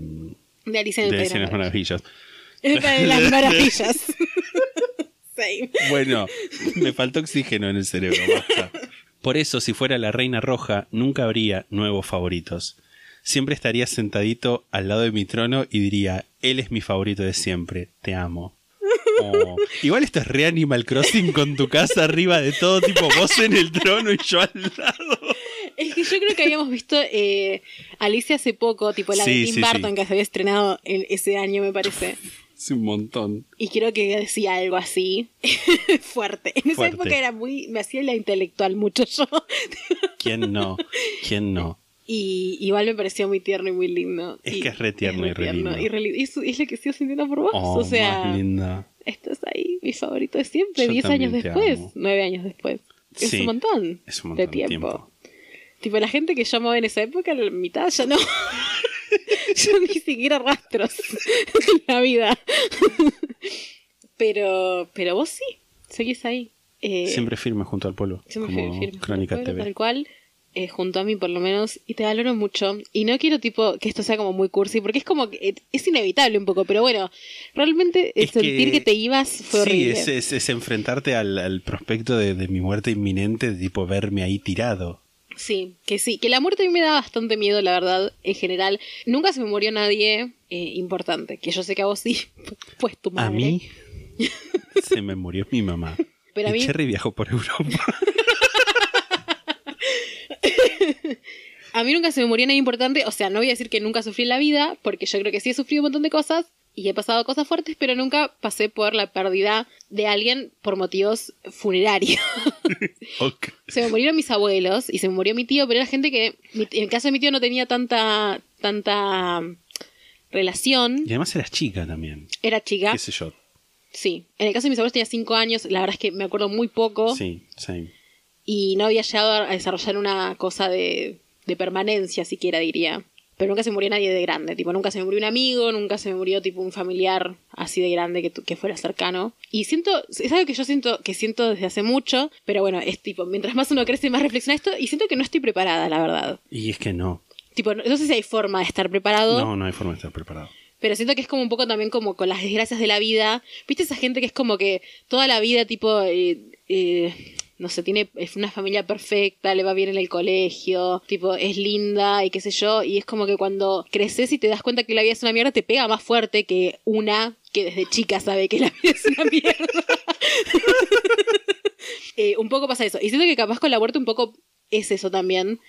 De Alicia en de Alicia en las maravillas. de las maravillas. Same. Bueno, me faltó oxígeno en el cerebro. basta. Por eso, si fuera la reina roja, nunca habría nuevos favoritos. Siempre estaría sentadito al lado de mi trono y diría, él es mi favorito de siempre, te amo. Oh. Igual esto es re Animal Crossing con tu casa arriba de todo, tipo vos en el trono y yo al lado. Es que yo creo que habíamos visto eh, Alicia hace poco, tipo la Sí, de Tim sí, Burton sí. que se había estrenado en ese año, me parece. Es un montón. Y creo que decía algo así. Fuerte. En esa Fuerte. época era muy. Me hacía la intelectual mucho yo. ¿Quién no? ¿Quién no? Y igual me pareció muy tierno y muy lindo. Es Y- que es re tierno y re lindo. Y, re lindo. Y es lo que sigo sintiendo por vos. Oh, o sea, más linda. Estás ahí, mi favorito de siempre. Yo Diez años también te después. amo. Nueve años después. Es Sí, un montón. es un montón de tiempo. tiempo. Tipo, la gente que yo amaba en esa época, la mitad ya no. yo ni siquiera rastros en la vida. pero, pero vos sí, seguís ahí. Eh, Siempre firme junto al pueblo. siempre como firme, firme, Crónica TV. Tal cual. Eh, junto a mí por lo menos y te valoro mucho. Y no quiero tipo que esto sea como muy cursi, porque es como que eh, es inevitable un poco, pero bueno, realmente Es sentir que, te ibas fue sí, horrible. es, es- es enfrentarte al, al prospecto de, de mi muerte inminente, de tipo verme ahí tirado. Sí, que sí, que la muerte a mí me da bastante miedo, la verdad, en general. Nunca se me murió nadie eh, importante, que yo sé que a vos sí, pues tu madre. A mí se me murió mi mamá. Pero a y mí- Cherry viajó por Europa. A mí nunca se me murió nadie importante, o sea, no voy a decir que nunca sufrí en la vida, porque yo creo que sí he sufrido un montón de cosas y he pasado cosas fuertes, pero nunca pasé por la pérdida de alguien por motivos funerarios. Se me murieron mis abuelos y se me murió mi tío, pero era gente que, en el caso de mi tío no tenía tanta, tanta relación, Y además eras chica también. era chica, ¿Qué sé yo? sí. En el caso de mis abuelos tenía cinco años, la verdad es que me acuerdo muy poco Sí, sí. Y no había llegado a desarrollar una cosa de, de permanencia, siquiera diría. Pero nunca se murió nadie de grande, tipo, nunca se me murió un amigo, nunca se me murió tipo un familiar así de grande que, que fuera cercano. Y siento, es algo que yo siento, que siento desde hace mucho, pero bueno, es tipo, mientras más uno crece, más reflexiona esto, y siento que no estoy preparada, la verdad. Y es que no. Tipo, no, no sé si hay forma de estar preparado, No, no hay forma de estar preparado. pero siento que es como un poco también como con las desgracias de la vida. ¿Viste esa gente que es como que toda la vida, tipo, eh, eh, no sé, tiene es una familia perfecta, le va bien en el colegio, tipo, es linda y qué sé yo, y es como que cuando creces y te das cuenta que la vida es una mierda, te pega más fuerte que una que desde chica sabe que la vida es una mierda. Eh, un poco pasa eso. Y siento que capaz con la muerte un poco es eso también.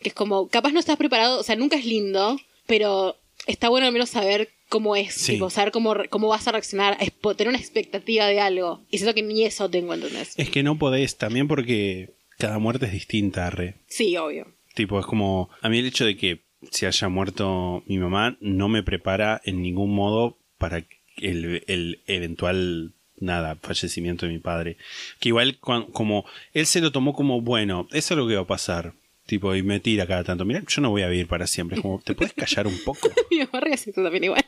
Que es como, capaz no estás preparado, o sea, nunca es lindo, pero está bueno al menos saber cómo es, Sí. tipo, saber cómo, cómo vas a reaccionar, tener una expectativa de algo. Y siento que ni eso tengo, ¿entendés? Es que no podés también porque cada muerte es distinta, re. Sí, obvio. Tipo, es como. A mí el hecho de que se haya muerto mi mamá no me prepara en ningún modo para el, el eventual. Nada, fallecimiento de mi padre. Que igual, como. Él se lo tomó como, bueno, eso es lo que va a pasar. Tipo, y me tira cada tanto. Mira, yo no voy a vivir para siempre. Es como, ¿te puedes callar un poco? Mi mamá también igual.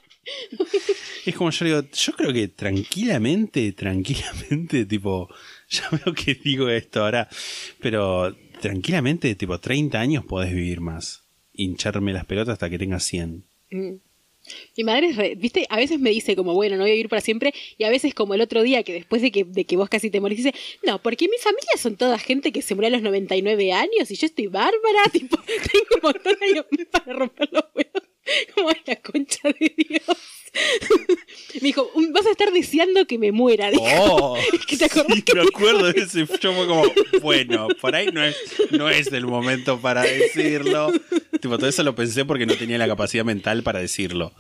Es como yo digo, yo creo que tranquilamente, tranquilamente, tipo, ya veo que digo esto ahora, pero tranquilamente, tipo, 30 años podés vivir más. Hincharme las pelotas hasta que tengas 100. Mm. Mi madre, es re- viste, a veces me dice como, bueno, no voy a vivir para siempre, y a veces como el otro día, que después de que, de que vos casi te morís, dice, no, porque mi familia son toda gente que se murió a los 99 años y yo estoy bárbara, tipo, tengo un montón de para romper los huevos, como la concha de Dios. me dijo, "Un- vas a estar deseando que me muera, dijo. ¡Oh! Te acordás sí, que me acuerdo de ese. Yo fue como, bueno, por ahí no es, no es el momento para decirlo. Tipo, todo eso lo pensé porque no tenía la capacidad mental para decirlo.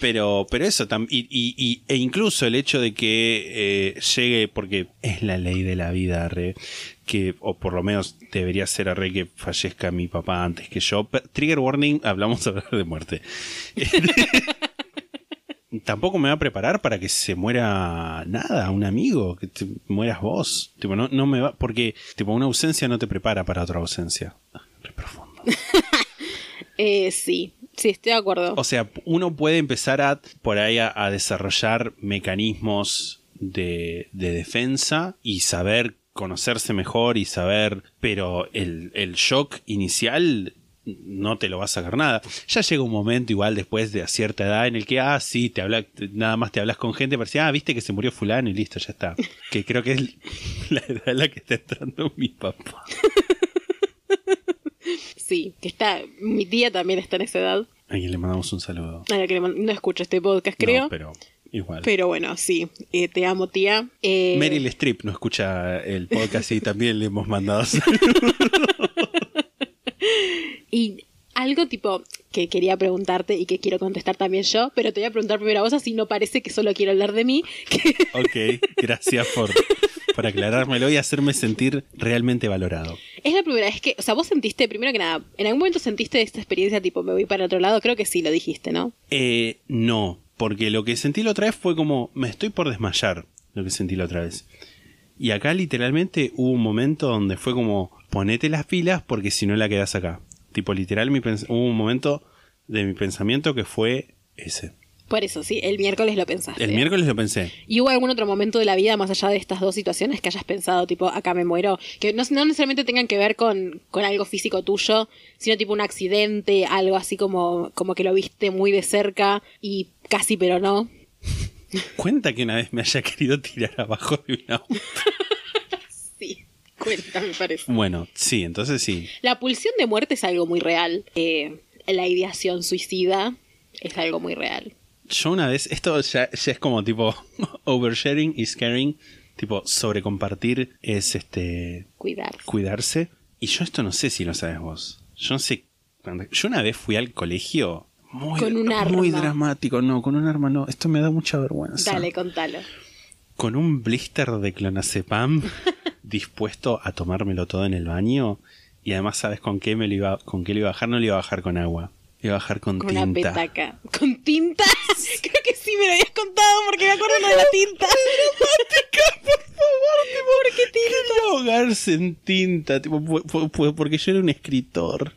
Pero, pero eso, tam- y, y- y- e incluso el hecho de que eh, llegue, porque es la ley de la vida, re, que, o por lo menos debería ser a re que fallezca mi papá antes que yo. Trigger warning, hablamos hablar de muerte. Tampoco me va a preparar para que se muera nada, un amigo, que te mueras vos. Tipo, no, no me va, porque tipo, una ausencia no te prepara para otra ausencia. Ah, Re profundo. Eh, sí, sí, estoy de acuerdo. O sea, uno puede empezar a por ahí a, a desarrollar mecanismos de, de defensa y saber conocerse mejor y saber, pero el, el shock inicial no te lo va a sacar nada. Ya llega un momento igual después de a cierta edad en el que, ah, sí, te habla, nada más te hablas con gente, parecía, ah, viste que se murió fulano y listo, ya está. Que creo que es la edad en la que está entrando mi papá. Sí, que está, mi tía también está en esa edad. A quien le mandamos un saludo. A la que le no escucho este podcast, creo. No, pero igual. Pero bueno, sí, eh, te amo, tía. Eh, Meryl Streep no escucha el podcast y también le hemos mandado Y algo tipo que quería preguntarte y que quiero contestar también yo, pero te voy a preguntar primero a vos, así no parece que solo quiero hablar de mí. que- Ok, gracias por, por aclarármelo y hacerme sentir realmente valorado. es la primera vez que, o sea, vos sentiste, primero que nada, ¿en algún momento sentiste esta experiencia tipo me voy para otro lado? Creo que sí, lo dijiste, ¿no? Eh, no, porque lo que sentí la otra vez fue como, me estoy por desmayar, lo que sentí la otra vez. Y acá literalmente hubo un momento donde fue como, ponete las pilas porque si no la quedas acá. Tipo, literal, hubo un momento de mi pensamiento que fue ese. Por eso, sí, el miércoles lo pensaste. El miércoles lo pensé. ¿Y hubo algún otro momento de la vida, más allá de estas dos situaciones, que hayas pensado, tipo, acá me muero? Que no, no necesariamente tengan que ver con, con algo físico tuyo, sino tipo un accidente, algo así como, como que lo viste muy de cerca y casi, pero no. Cuenta que una vez me haya querido tirar abajo de un auto. Sí, cuenta, me parece. Bueno, sí, entonces sí. La pulsión de muerte es algo muy real. Eh, la ideación suicida es algo muy real. Yo una vez, esto ya, ya es como tipo oversharing y caring, tipo sobrecompartir es este Cuidar. cuidarse. Y yo esto no sé si lo sabes vos. Yo no sé. Yo una vez fui al colegio muy, Con un arma. muy dramático. No, con un arma no. Esto me da mucha vergüenza. Dale, contalo. Con un blister de clonazepam dispuesto a tomármelo todo en el baño. Y además, ¿sabes con qué me lo iba, con qué lo iba a bajar? No lo iba a bajar con agua. A bajar con, Con tinta. una petaca. ¿Con tinta? Creo que sí me lo habías contado porque me acuerdo lo de la tinta. ¿Por qué tinta? Quería ahogarse en tinta, tipo, porque yo era un escritor.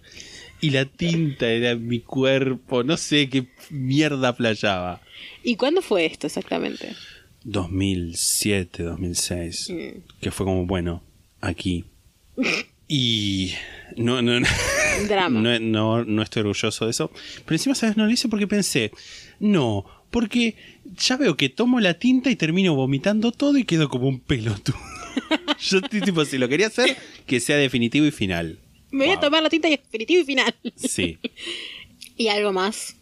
Y la tinta era mi cuerpo, no sé qué mierda playaba. ¿Y cuándo fue esto exactamente? 2007, 2006. Mm. Que fue como, bueno, aquí. Y no, no, no, Drama. no, no, no estoy orgulloso de eso. Pero encima, ¿sabes? No lo hice porque pensé, no, porque ya veo que tomo la tinta y termino vomitando todo y quedo como un pelotudo. Yo estoy tipo, si lo quería hacer, que sea definitivo y final. Me voy a Wow. tomar la tinta y definitivo y final. Sí. ¿Y algo más?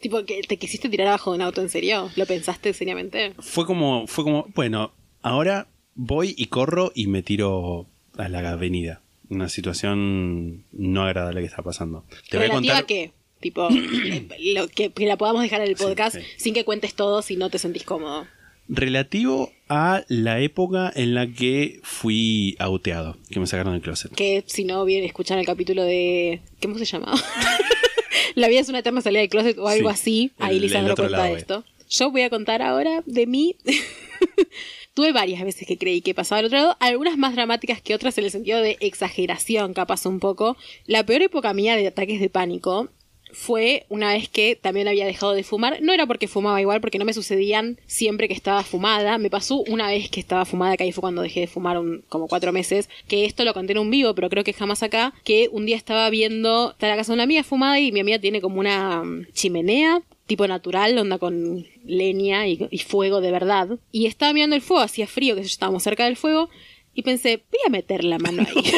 Tipo, que ¿te quisiste tirar abajo de un auto en serio? ¿Lo pensaste seriamente? Fue como, fue como, bueno, ahora voy y corro y me tiro a la avenida. Una situación no agradable que está pasando. Te voy a ¿Relativa contar. a qué? Tipo, lo que, que la podamos dejar en el podcast sí. sin que cuentes todo si no te sentís cómodo. Relativo a la época en la que fui auteado, que me sacaron del closet. Que si no bien escuchan el capítulo de. ¿Cómo se llamaba? la vida es una eterna salida del closet o algo Sí, así. Ahí el- Lisandro el cuenta lado, eh. esto. Yo voy a contar ahora de mí. Tuve varias veces que creí que pasaba al otro lado, algunas más dramáticas que otras en el sentido de exageración, capaz un poco. La peor época mía de ataques de pánico fue una vez que también había dejado de fumar. No era porque fumaba igual, porque no me sucedían siempre que estaba fumada. Me pasó una vez que estaba fumada, que ahí fue cuando dejé de fumar un- como cuatro meses, que esto lo conté en un vivo, pero creo que jamás acá, que un día estaba viendo, está la casa de una amiga fumada y mi amiga tiene como una mm, chimenea tipo natural, onda con leña y, y fuego de verdad. Y estaba mirando el fuego, hacía frío, que estábamos cerca del fuego, y pensé, voy a meter la mano ahí.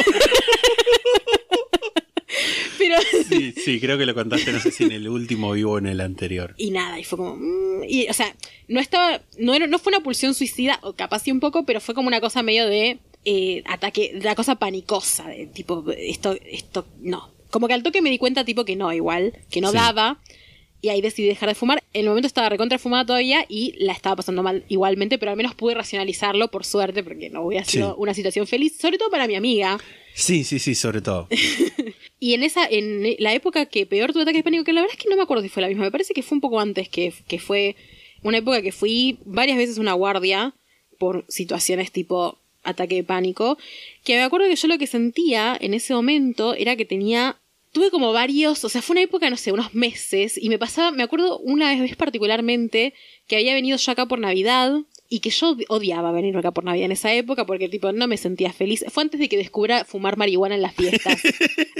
Pero Sí, sí, creo que lo contaste, no sé si en el último vivo o en el anterior. y nada, y fue como. mm, y, o sea, no estaba. No, era, no fue una pulsión suicida, o capaz sí un poco, pero fue como una cosa medio de eh, ataque, de la cosa panicosa, de tipo, esto, esto, no. Como que al toque me di cuenta, tipo, que no, igual, que no Sí. daba. Y ahí decidí dejar de fumar. En el momento estaba recontra fumada todavía y la estaba pasando mal igualmente, pero al menos pude racionalizarlo por suerte, porque no hubiera sido Sí. una situación feliz, sobre todo para mi amiga. Sí, sí, sí, sobre todo. Y en esa, en la época que peor tuve ataques de pánico, que la verdad es que no me acuerdo si fue la misma, me parece que fue un poco antes, que, que fue una época que fui varias veces una guardia por situaciones tipo ataque de pánico, que me acuerdo que yo lo que sentía en ese momento era que tenía, tuve como varios, o sea, fue una época, no sé, unos meses, y me pasaba, me acuerdo una vez particularmente que había venido yo acá por Navidad, y que yo odiaba venir acá por Navidad en esa época porque tipo no me sentía feliz. Fue antes de que descubra fumar marihuana en las fiestas,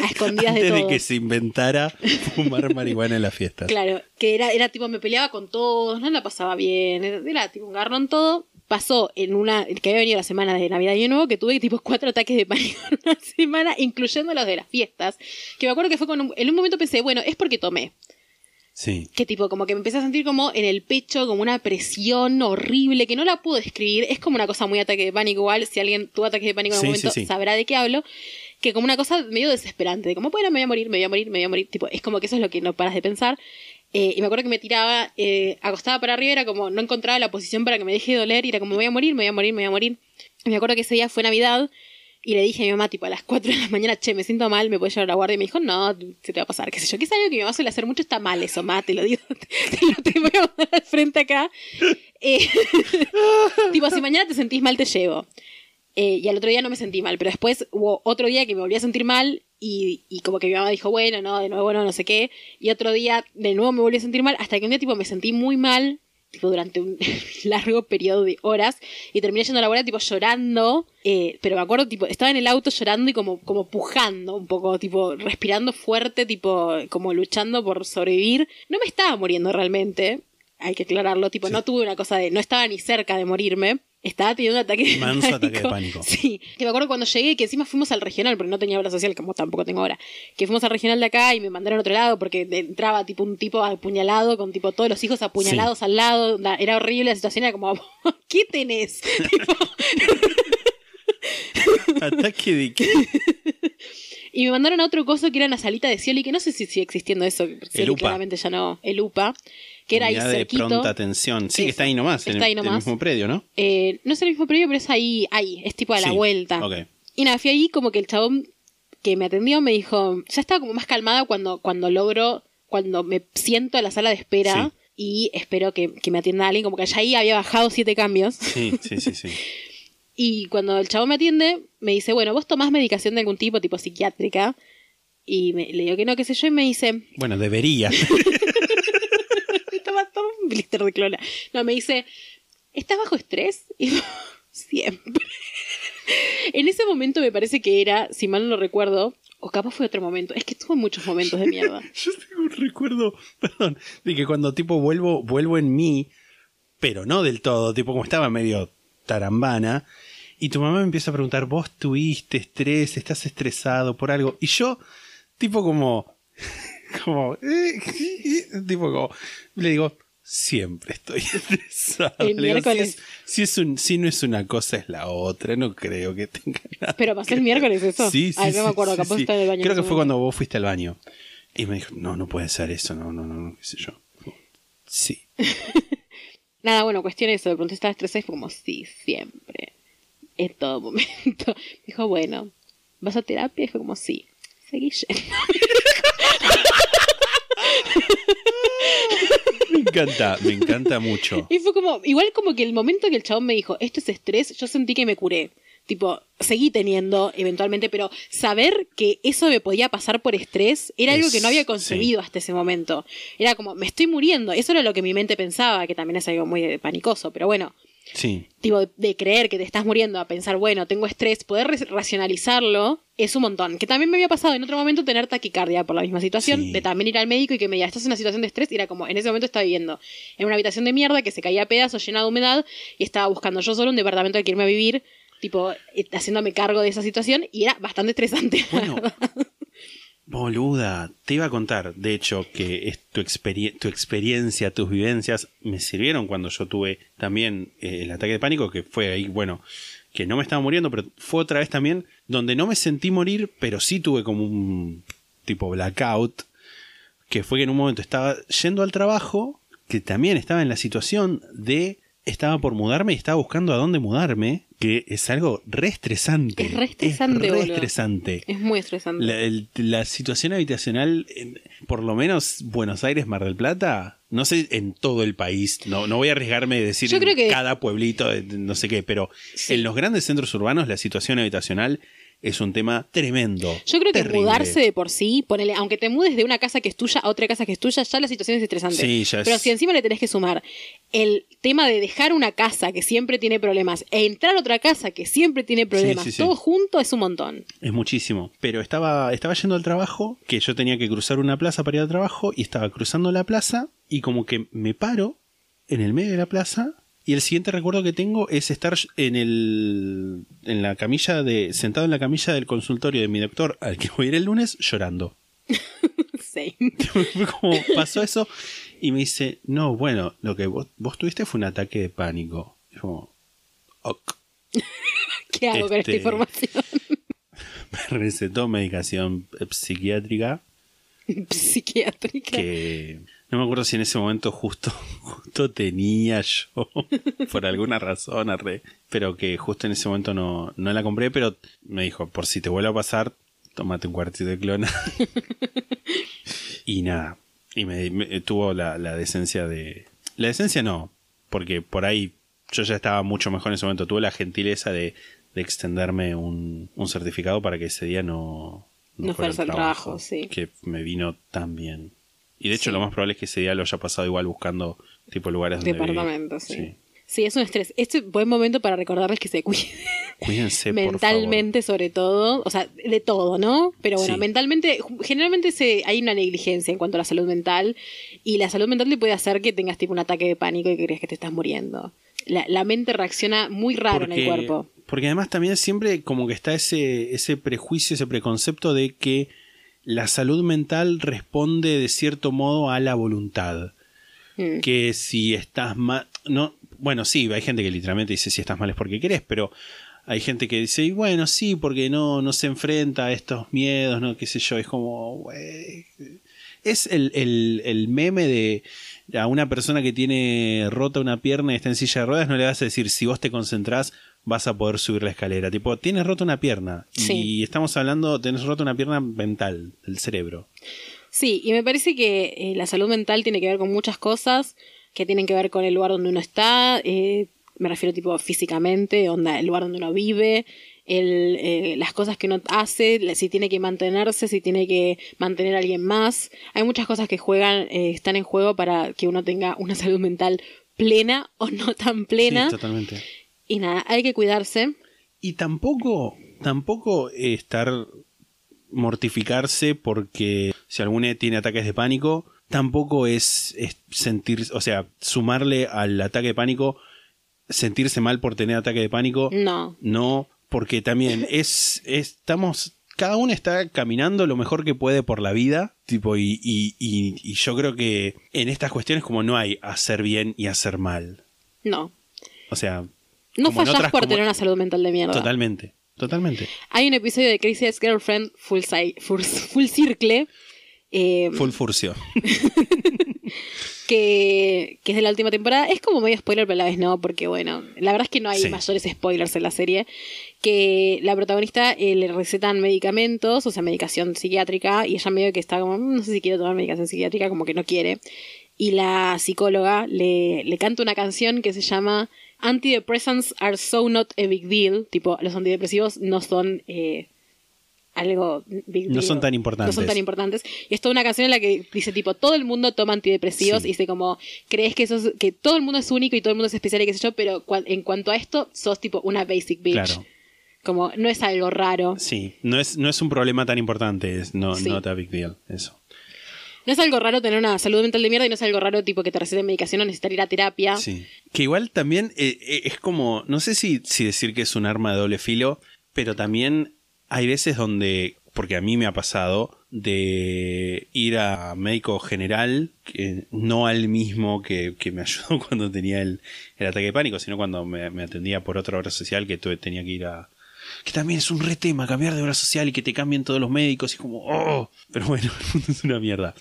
a escondidas de Antes de todo. que se inventara fumar marihuana en las fiestas. Claro, que era, era tipo, me peleaba con todos, no la pasaba bien, era, era tipo un garrón todo. Pasó en una, que había venido la semana de Navidad y Nuevo, que tuve tipo cuatro ataques de pánico en una semana, incluyendo los de las fiestas. Que me acuerdo que fue con un- en un momento pensé, bueno, es porque tomé. Sí. Que tipo, como que me empecé a sentir como en el pecho, como una presión horrible, que no la puedo describir. Es como una cosa muy ataque de pánico igual. Si alguien tuvo ataque de pánico en Sí, algún sí, momento, sí. sabrá de qué hablo. Que como una cosa medio desesperante, de como, bueno, me voy a morir, me voy a morir, me voy a morir. Tipo, es como que eso es lo que no paras de pensar. Eh, y me acuerdo que me tiraba, eh, acostada para arriba, era como, no encontraba la posición para que me deje de doler, y era como, me voy a morir, me voy a morir, me voy a morir. Y me acuerdo que ese día fue Navidad, y le dije a mi mamá, tipo, a las 4 de la mañana, che, me siento mal, me puedes llevar a la guardia. Y me dijo, no, se te va a pasar, qué sé yo. Que es algo que mi mamá suele hacer mucho, está mal eso, ma, te lo digo, te lo te voy a poner al frente acá. Eh, tipo, si mañana te sentís mal, te llevo. Eh, y al otro día no me sentí mal, pero después hubo otro día que me volví a sentir mal Y, y como que mi mamá dijo, bueno, no, de nuevo no, no sé qué. Y otro día, de nuevo me volví a sentir mal, hasta que un día tipo me sentí muy mal, tipo durante un largo periodo de horas, y terminé yendo a la bola tipo llorando, eh, pero me acuerdo, tipo, estaba en el auto llorando y como, como pujando un poco, tipo, respirando fuerte, tipo, como luchando por sobrevivir. No me estaba muriendo realmente, hay que aclararlo, tipo, no tuve una cosa de, no estaba ni cerca de morirme. Estaba teniendo un ataque de Manso ataque de pánico. Sí, que me acuerdo cuando llegué, que encima fuimos al regional, porque no tenía obra social, como tampoco tengo ahora, que fuimos al regional de acá y me mandaron a otro lado porque entraba tipo un tipo apuñalado, con tipo todos los hijos apuñalados al lado, la- era horrible la situación, era como, ¿qué tenés? Tipo, ¿Ataque de qué? y me mandaron a otro coso que era una salita de Scioli, que no sé si sigue existiendo eso, claramente ya no, el UPA, que era ahí Unidad de cerquito. pronta atención. Sí, que está ahí nomás, en Está el, ahí el nomás. mismo predio, ¿no? Eh, no es el mismo predio, pero es ahí, ahí, es tipo a la Sí, vuelta. ok. Y nada, fui ahí como que el chabón que me atendió me dijo, ya estaba como más calmada cuando, cuando logro, cuando me siento en la sala de espera y espero que, que me atienda alguien, como que ya ahí había bajado siete cambios. Sí, sí, sí, sí. Y cuando el chabón me atiende, me dice, bueno, ¿vos tomás medicación de algún tipo, tipo psiquiátrica? Y me, le digo que no, qué sé yo, y me dice, Bueno, debería. Un blister de clona. No, me dice, ¿estás bajo estrés? Y siempre. en ese momento me parece que era, si mal no recuerdo, o capaz fue otro momento. Es que tuvo muchos momentos de mierda. Yo tengo un recuerdo, perdón, de que cuando tipo vuelvo, vuelvo en mí, pero no del todo, tipo como estaba medio tarambana, y tu mamá me empieza a preguntar, vos tuviste estrés, estás estresado por algo, y yo, tipo como, como, eh, tipo como, le digo, siempre estoy estresado. El si, miércoles. es- si, es un, si no es una cosa, es la otra, no creo que tenga nada. Pero pasó el miércoles eso. Sí, sí, Ay, no sí, me acuerdo, sí, capaz sí. estaba en el baño. Creo que fue cuando vos fuiste al baño. Y me dijo, no, no puede ser eso, no, no, no, no, qué sé yo. Sí. Nada, bueno, cuestión eso. De pronto estaba estresada y fue como, sí, siempre. En todo momento. Me dijo, bueno, ¿vas a terapia? Y fue como, sí. Seguí yendo. Me encanta, me encanta mucho. Y fue como, igual como que el momento que el chabón me dijo, esto es estrés, yo sentí que me curé. Tipo, seguí teniendo eventualmente, pero saber que eso me podía pasar por estrés era algo que no había concebido hasta ese momento. Era como, me estoy muriendo. Eso era lo que mi mente pensaba, que también es algo muy panicoso, pero bueno, Sí, tipo, de, de creer que te estás muriendo a pensar, bueno, tengo estrés, poder racionalizarlo es un montón. Que también me había pasado en otro momento tener taquicardia por la misma situación, Sí. de también ir al médico y que me diga, estás en una situación de estrés, y era como, en ese momento estaba viviendo en una habitación de mierda que se caía a pedazos, llena de humedad, y estaba buscando yo solo un departamento al que irme a vivir, tipo, eh, haciéndome cargo de esa situación, y era bastante estresante. Bueno. Boluda, te iba a contar, de hecho, que es tu, experie- tu experiencia, tus vivencias me sirvieron cuando yo tuve también eh, el ataque de pánico, que fue ahí, bueno, que no me estaba muriendo, pero fue otra vez también donde no me sentí morir, pero sí tuve como un tipo blackout, que fue que en un momento estaba yendo al trabajo, que también estaba en la situación de estaba por mudarme y estaba buscando a dónde mudarme, que es algo re estresante. Es re estresante, Es re boludo. estresante. Es muy estresante. La, el- la situación habitacional, en- por lo menos Buenos Aires, Mar del Plata, no sé en todo el país, no, no voy a arriesgarme a decir Yo creo que- cada pueblito, de no sé qué, pero Sí. en los grandes centros urbanos la situación habitacional es un tema tremendo. Yo creo que mudarse de por sí, ponele, aunque te mudes de una casa que es tuya a otra casa que es tuya, ya la situación es estresante. Sí, ya es- Pero si encima le tenés que sumar el tema de dejar una casa que siempre tiene problemas e entrar a otra casa que siempre tiene problemas, sí, sí. todo junto es un montón. Es muchísimo. Pero estaba, estaba yendo al trabajo, que yo tenía que cruzar una plaza para ir al trabajo, y estaba cruzando la plaza, y como que me paro en el medio de la plaza, y el siguiente recuerdo que tengo es estar en el. en la camilla de. sentado en la camilla del consultorio de mi doctor al que voy a ir el lunes llorando. Sí. Como pasó eso, y me dice, no, bueno, lo que vos, vos tuviste fue un ataque de pánico. Y como, ok. ¿Qué hago con esta Este- información? Me recetó medicación psiquiátrica. Psiquiátrica. que no me acuerdo si en ese momento justo justo tenía yo por alguna razón arre, pero que justo en ese momento no, no la compré pero me dijo por si te vuelve a pasar tómate un cuartito de clona y nada y me, me- tuvo la, la decencia de la decencia no porque por ahí yo ya estaba mucho mejor en ese momento tuve la gentileza de, de extenderme un, un certificado para que ese día no No fuerza al trabajo, sí. Que me vino tan bien. Y de hecho lo más probable es que ese día lo haya pasado igual buscando tipo lugares donde. Departamentos, sí. Sí, es un estrés. Este es buen momento para recordarles que se cuiden. Cuídense, por mentalmente sobre todo, o sea, de todo, ¿no? Pero bueno, Sí. mentalmente, generalmente se, hay una negligencia en cuanto a la salud mental y la salud mental te puede hacer que tengas tipo un ataque de pánico y que creas que te estás muriendo. La, la mente reacciona muy raro en el cuerpo. Porque además también siempre como que está ese, ese prejuicio, ese preconcepto de que la salud mental responde de cierto modo a la voluntad. Mm. Que si estás mal, no, bueno, sí, hay gente que literalmente dice si estás mal es porque querés, pero hay gente que dice, y bueno, sí, porque no, no se enfrenta a estos miedos, no, qué sé yo, es como, es el, el, el meme de a una persona que tiene rota una pierna y está en silla de ruedas, no le vas a decir, si vos te concentrás, vas a poder subir la escalera. Tipo, tienes rota una pierna. Sí. Y estamos hablando, tenés rota una pierna mental, del cerebro. Sí, y me parece que eh, la salud mental tiene que ver con muchas cosas que tienen que ver con el lugar donde uno está, eh, me refiero tipo físicamente, onda, el lugar donde uno vive, el, eh, las cosas que uno hace, si tiene que mantenerse, si tiene que mantener a alguien más. Hay muchas cosas que juegan, eh, están en juego para que uno tenga una salud mental plena o no tan plena. Sí, totalmente. Y nada, hay que cuidarse. Y tampoco, tampoco estar mortificarse porque si alguno tiene ataques de pánico, tampoco es, es sentir, o sea, sumarle al ataque de pánico, sentirse mal por tener ataque de pánico. No. No, porque también es, estamos, cada uno está caminando lo mejor que puede por la vida, tipo, y, y, y, y yo creo que en estas cuestiones como no hay hacer bien y hacer mal. No. O sea, No fallás por tener una salud mental de mierda. totalmente, totalmente. Hay un episodio de Crazy Ex Girlfriend Full, Ci- full, full Circle eh, Full furcio. que, que es de la última temporada. Es como medio spoiler, pero a la vez no, porque bueno, la verdad es que no hay Sí. mayores spoilers en la serie. Que la protagonista eh, le recetan medicamentos, o sea, medicación psiquiátrica, y ella medio que está como, "Mm, no sé si quiero tomar medicación psiquiátrica, como que no quiere. Y la psicóloga le, le canta una canción que se llama Antidepressants are so not a big deal. Tipo, los antidepresivos no son eh, algo big No deal. son tan importantes. No son tan importantes. Y es toda una canción en la que dice tipo, todo el mundo toma antidepresivos Sí. y dice como, crees que sos, que todo el mundo es único y todo el mundo es especial y qué sé yo, pero cua- en cuanto a esto, sos tipo una basic bitch. Claro. Como, no es algo raro. Sí, no es, no es un problema tan importante, es no, Sí. not a big deal, eso. No es algo raro tener una salud mental de mierda y no es algo raro tipo que te receten medicación o necesitar ir a terapia. Sí. Que igual también eh, eh, es como, no sé si, si decir que es un arma de doble filo, pero también hay veces donde, porque a mí me ha pasado, de ir a médico general, no al mismo que, que me ayudó cuando tenía el, el ataque de pánico, sino cuando me, me atendía por otra obra social que tuve, tenía que ir a... Que también es un re tema, cambiar de obra social y que te cambien todos los médicos y como, oh, pero bueno, el mundo es una mierda.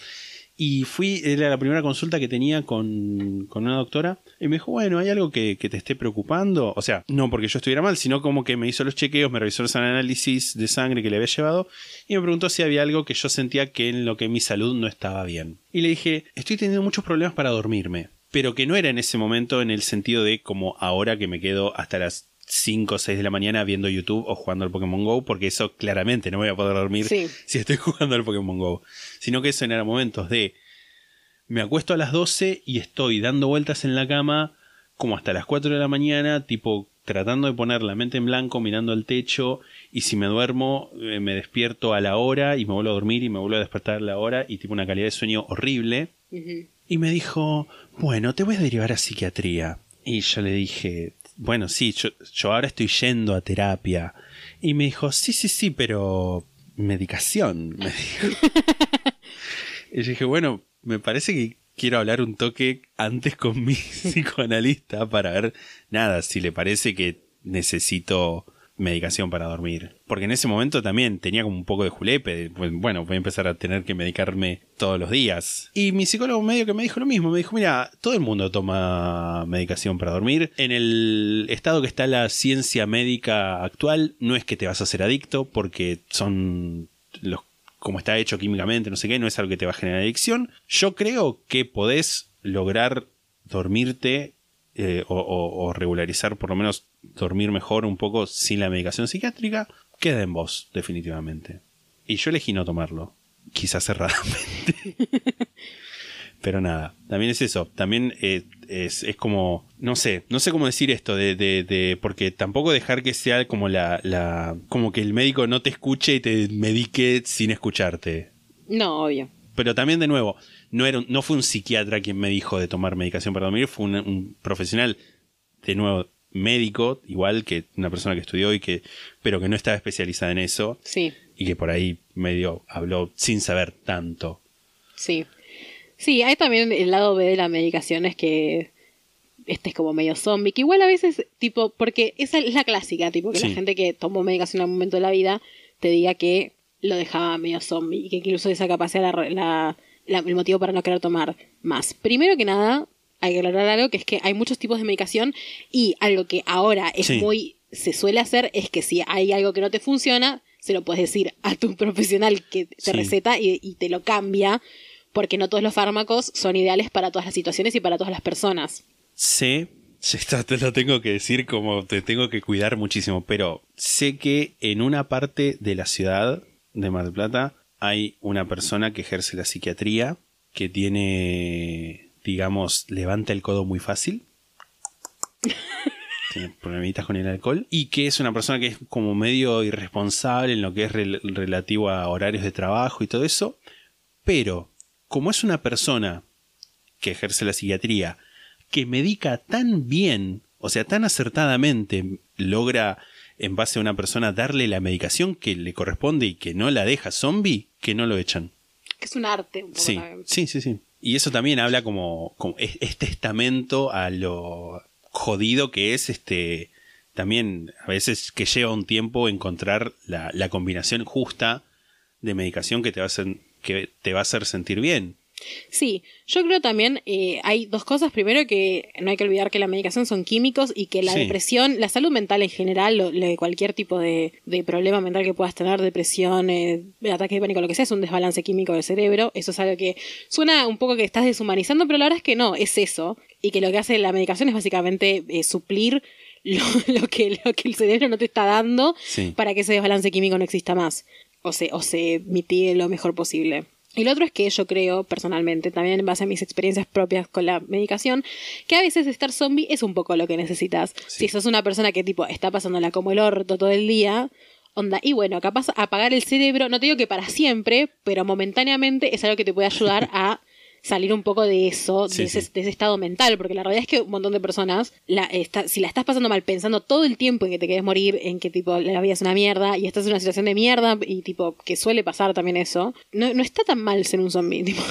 Y fui, era la primera consulta que tenía con, con una doctora. Y me dijo, bueno, ¿hay algo que, que te esté preocupando? O sea, no porque yo estuviera mal, sino como que me hizo los chequeos, me revisó los análisis de sangre que le había llevado. Y me preguntó si había algo que yo sentía que en lo que mi salud no estaba bien. Y le dije, estoy teniendo muchos problemas para dormirme. Pero que no era en ese momento en el sentido de como ahora que me quedo hasta las 5 o 6 de la mañana viendo YouTube o jugando al Pokémon Go, porque eso claramente no me voy a poder dormir Sí. si estoy jugando al Pokémon Go. Sino que eso eran momentos de me acuesto a las 12 y estoy dando vueltas en la cama como hasta las 4 de la mañana, tipo tratando de poner la mente en blanco, mirando al techo, y si me duermo, eh, me despierto a la hora y me vuelvo a dormir y me vuelvo a despertar a la hora y tipo una calidad de sueño horrible. Y me dijo, bueno, te voy a derivar a psiquiatría. Y yo le dije, bueno, sí, yo, yo ahora estoy yendo a terapia. Y me dijo, sí, sí, sí, pero medicación, me dijo. y yo dije, bueno, me parece que quiero hablar un toque antes con mi psicoanalista para ver, nada, si le parece que necesito medicación para dormir. Porque en ese momento también tenía como un poco de julepe. pues, Bueno, voy a empezar a tener que medicarme todos los días. Y mi psicólogo medio que me dijo lo mismo. Me dijo, mira, todo el mundo toma medicación para dormir. En el estado que está la ciencia médica actual, no es que te vas a hacer adicto porque son los como está hecho químicamente, no sé qué, no es algo que te va a generar adicción. Yo creo que podés lograr dormirte eh, o, o- o regularizar, por lo menos dormir mejor un poco sin la medicación psiquiátrica. Queda en vos, definitivamente. Y yo elegí no tomarlo. Quizás cerradamente. Pero nada, también es eso. También eh, es, es como, no sé, no sé cómo decir esto, de, de, de porque tampoco dejar que sea como la, la, como que el médico no te escuche y te medique sin escucharte. No, obvio. Pero también de nuevo, no, era, no fue un psiquiatra quien me dijo de tomar medicación para dormir, fue un, un profesional, de nuevo, médico, igual que una persona que estudió y que, pero que no estaba especializada en eso Sí, y que por ahí medio habló sin saber tanto. sí. Sí, hay también el lado B de la medicación, es que este es como medio zombie, que igual a veces, tipo, porque esa es la clásica, tipo, que Sí. la gente que tomó medicación en algún momento de la vida te diga que lo dejaba medio zombie y que incluso esa capacidad la, la- la- el motivo para no querer tomar más. Primero que nada, hay que aclarar algo, que es que hay muchos tipos de medicación y algo que ahora es Sí. muy, se suele hacer, es que si hay algo que no te funciona, se lo puedes decir a tu profesional que te Sí. receta y, y te lo cambia, porque no todos los fármacos son ideales para todas las situaciones y para todas las personas. Sé, esto te lo tengo que decir como te tengo que cuidar muchísimo, pero sé que en una parte de la ciudad de Mar del Plata hay una persona que ejerce la psiquiatría, que tiene, digamos, levanta el codo muy fácil. Tiene problemitas con el alcohol. Y que es una persona que es como medio irresponsable en lo que es rel- relativo a horarios de trabajo y todo eso. Pero, como es una persona que ejerce la psiquiatría, que medica tan bien, o sea, tan acertadamente, logra en base a una persona darle la medicación que le corresponde y que no la deja zombie, que no lo echan. Que es un arte un poco Sí, sí, sí, sí. Y eso también habla como, como es, es testamento a lo jodido que es este también a veces que lleva un tiempo encontrar la, la combinación justa de medicación que te va a hacer, que te va a hacer sentir bien. Sí, yo creo también eh, hay dos cosas. Primero que no hay que olvidar que la medicación son químicos y que la Sí. depresión, la salud mental en general, lo- lo cualquier tipo de, de problema mental que puedas tener, depresión, eh, ataque de pánico, lo que sea, es un desbalance químico del cerebro. Eso es algo que suena un poco que estás deshumanizando, pero la verdad es que no, es eso. Y que lo que hace la medicación es básicamente eh, suplir lo, lo que, lo que el cerebro no te está dando Sí. para que ese desbalance químico no exista más o se, o se mitigue lo mejor posible. Y lo otro es que yo creo, personalmente, también en base a mis experiencias propias con la medicación, que a veces estar zombie es un poco lo que necesitas. Sí. Si sos una persona que tipo está pasándola como el orto todo el día, onda, y bueno, capaz apagar el cerebro, no te digo que para siempre, pero momentáneamente es algo que te puede ayudar a salir un poco de eso, Sí, de, ese, sí. de ese estado mental, porque la realidad es que un montón de personas, la, está- si la estás pasando mal pensando todo el tiempo en que te quieres morir, en que tipo la vida es una mierda y estás en una situación de mierda y tipo que suele pasar también eso, no, no está tan mal ser un zombie, tipo.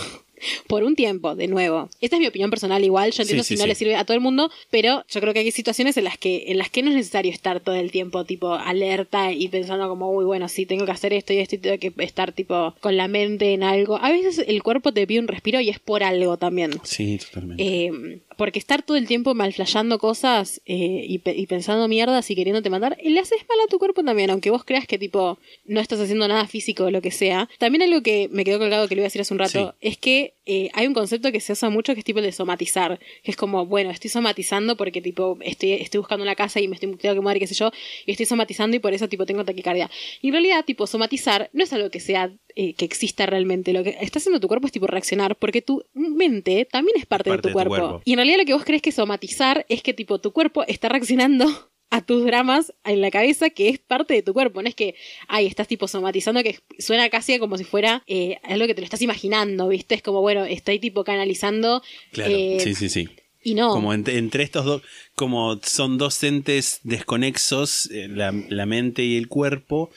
Por un tiempo, de nuevo. Esta es mi opinión personal igual, yo entiendo Sí, sí, si no sí. le sirve a todo el mundo, pero yo creo que hay situaciones en las que, en las que no es necesario estar todo el tiempo tipo alerta y pensando como, uy, bueno, sí, tengo que hacer esto y esto y tengo que estar tipo con la mente en algo. A veces el cuerpo te pide un respiro y es por algo también. Sí, totalmente. Eh, porque estar todo el tiempo malflayando cosas eh, y, pe- y pensando mierdas y queriéndote matar, le haces mal a tu cuerpo también, aunque vos creas que tipo no estás haciendo nada físico o lo que sea. También algo que me quedó colgado que le iba a decir hace un rato es que eh, hay un concepto que se usa mucho que es tipo el de somatizar, que es como, bueno, estoy somatizando porque tipo estoy, estoy buscando una casa y me estoy tengo que mover, qué sé yo, y estoy somatizando y por eso tipo tengo taquicardia. Y en realidad, tipo, somatizar no es algo que sea eh, que exista realmente. Lo que está haciendo tu cuerpo es tipo reaccionar, porque tu mente también es parte, parte de, tu, de tu cuerpo. Y en realidad lo que vos crees que somatizar es que tipo tu cuerpo está reaccionando a tus dramas en la cabeza que es parte de tu cuerpo. No es que, ay, estás tipo somatizando que suena casi como si fuera eh, algo que te lo estás imaginando, ¿viste? Es como, bueno, estoy tipo canalizando. Claro, eh, sí, sí, sí. Y no. Como ent- entre estos dos, como son dos entes desconexos, eh, la, la mente y el cuerpo,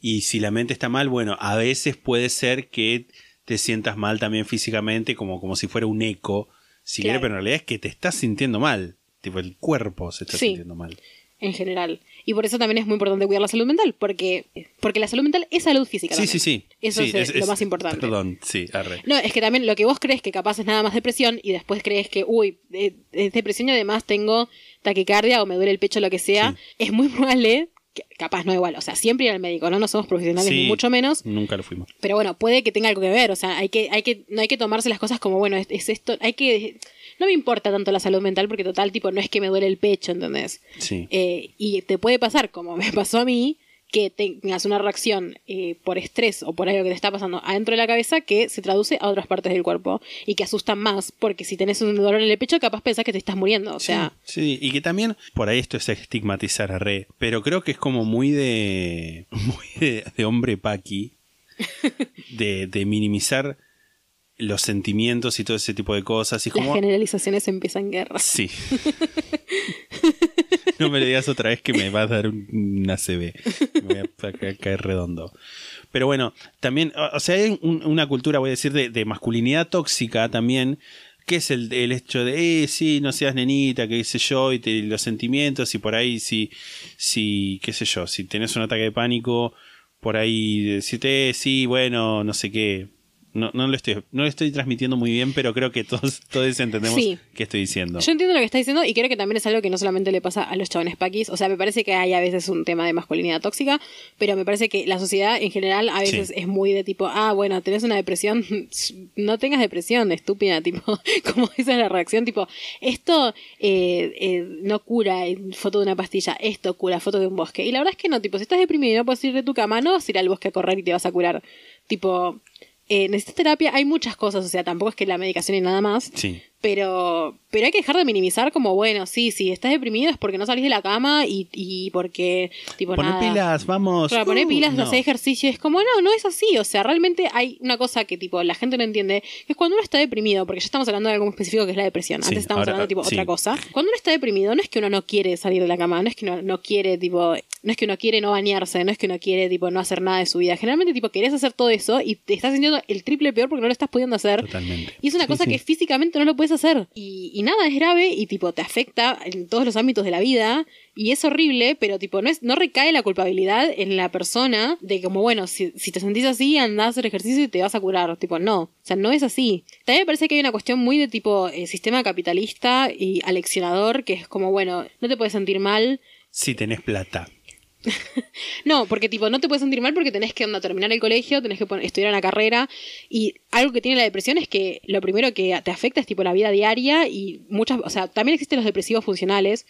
y si la mente está mal, bueno, a veces puede ser que te sientas mal también físicamente, como, como si fuera un eco, si Claro. querés, pero en realidad es que te estás sintiendo mal, tipo el cuerpo se está Sí. sintiendo mal. en general. Y por eso también es muy importante cuidar la salud mental, porque, porque la salud mental es salud física. Sí, también. sí, sí. Eso Sí, es, lo más importante. Perdón, sí, arre. No, es que también lo que vos crees que capaz es nada más depresión y después crees que, uy, eh, es depresión y además tengo taquicardia o me duele el pecho, lo que sea, Sí. es muy probable, capaz no igual, o sea, siempre ir al médico, ¿no? No somos profesionales Sí. ni mucho menos, Nunca lo fuimos. pero bueno, puede que tenga algo que ver, o sea, hay que, hay que, no hay que tomarse las cosas como, bueno, es, es esto, hay que, no me importa tanto la salud mental porque total, tipo, no es que me duele el pecho, ¿entendés? Sí. Eh, y te puede pasar, como me pasó a mí, que tengas una reacción eh, por estrés o por algo que te está pasando adentro de la cabeza que se traduce a otras partes del cuerpo y que asustan más, porque si tenés un dolor en el pecho, capaz pensás que te estás muriendo. O sea, Sí, y que también, por ahí esto es estigmatizar a Re, pero creo que es como muy de. muy de, de hombre paqui, de, de minimizar los sentimientos y todo ese tipo de cosas. Y las como. generalizaciones empiezan guerra. Sí. no me le digas otra vez que me va a dar un, una CB. Me voy a ca- caer redondo. Pero bueno, también, o sea, hay un- una cultura, voy a decir, de, de masculinidad tóxica también, que es el, hecho de, eh, sí, no seas nenita, qué sé yo, y los sentimientos, y por ahí, si, si, qué sé yo, si tenés un ataque de pánico, por ahí decirte, eh, sí, bueno, no sé qué. No, no, lo estoy, no lo estoy transmitiendo muy bien, pero creo que todos, todos entendemos Sí. qué estoy diciendo. Yo entiendo lo que está diciendo y creo que también es algo que no solamente le pasa a los chabones paquis. O sea, me parece que hay a veces un tema de masculinidad tóxica, pero me parece que la sociedad en general a veces Sí. es muy de tipo, ah, bueno, tenés una depresión, no tengas depresión, estúpida, tipo, como esa es la reacción, tipo, esto eh, eh, no cura en foto de una pastilla, esto cura foto de un bosque. Y la verdad es que no, tipo, si estás deprimido y no puedes ir de tu cama, no vas a ir al bosque a correr y te vas a curar. Tipo, eh, necesitas terapia, hay muchas cosas, o sea, tampoco es que la medicación y nada más. Sí. Pero, pero hay que dejar de minimizar como, bueno, sí, si estás deprimido es porque no salís de la cama y, y porque, tipo, Poner nada. pilas, vamos. Claro, poner Uh, pilas, no. hacer ejercicio, es como, no, no es así, o sea, realmente hay una cosa que, tipo, la gente no entiende, que es cuando uno está deprimido, porque ya estamos hablando de algo muy específico que es la depresión, Sí, antes estábamos ahora, hablando, tipo, sí. otra cosa. Cuando uno está deprimido, no es que uno no quiere salir de la cama, no es que uno no quiere, tipo, no es que uno quiere no bañarse, no es que uno quiere, tipo, no hacer nada de su vida. Generalmente, tipo, querés hacer todo eso y te estás sintiendo el triple peor porque no lo estás pudiendo hacer. Totalmente. Y es una Sí, cosa sí. que físicamente no lo puedes hacer. Y, y nada, es grave y tipo te afecta en todos los ámbitos de la vida. Y es horrible, pero tipo no, es, no recae la culpabilidad en la persona de como, bueno, si, si te sentís así, andás a hacer ejercicio y te vas a curar. Tipo, no. O sea, no es así. También me parece que hay una cuestión muy de tipo eh, sistema capitalista y aleccionador, que es como, bueno, no te puedes sentir mal. Si tenés plata. No, porque tipo, no te puedes sentir mal porque tenés que onda, terminar el colegio, tenés que estudiar una carrera. Y algo que tiene la depresión es que lo primero que te afecta es tipo la vida diaria y muchas, o sea, también existen los depresivos funcionales.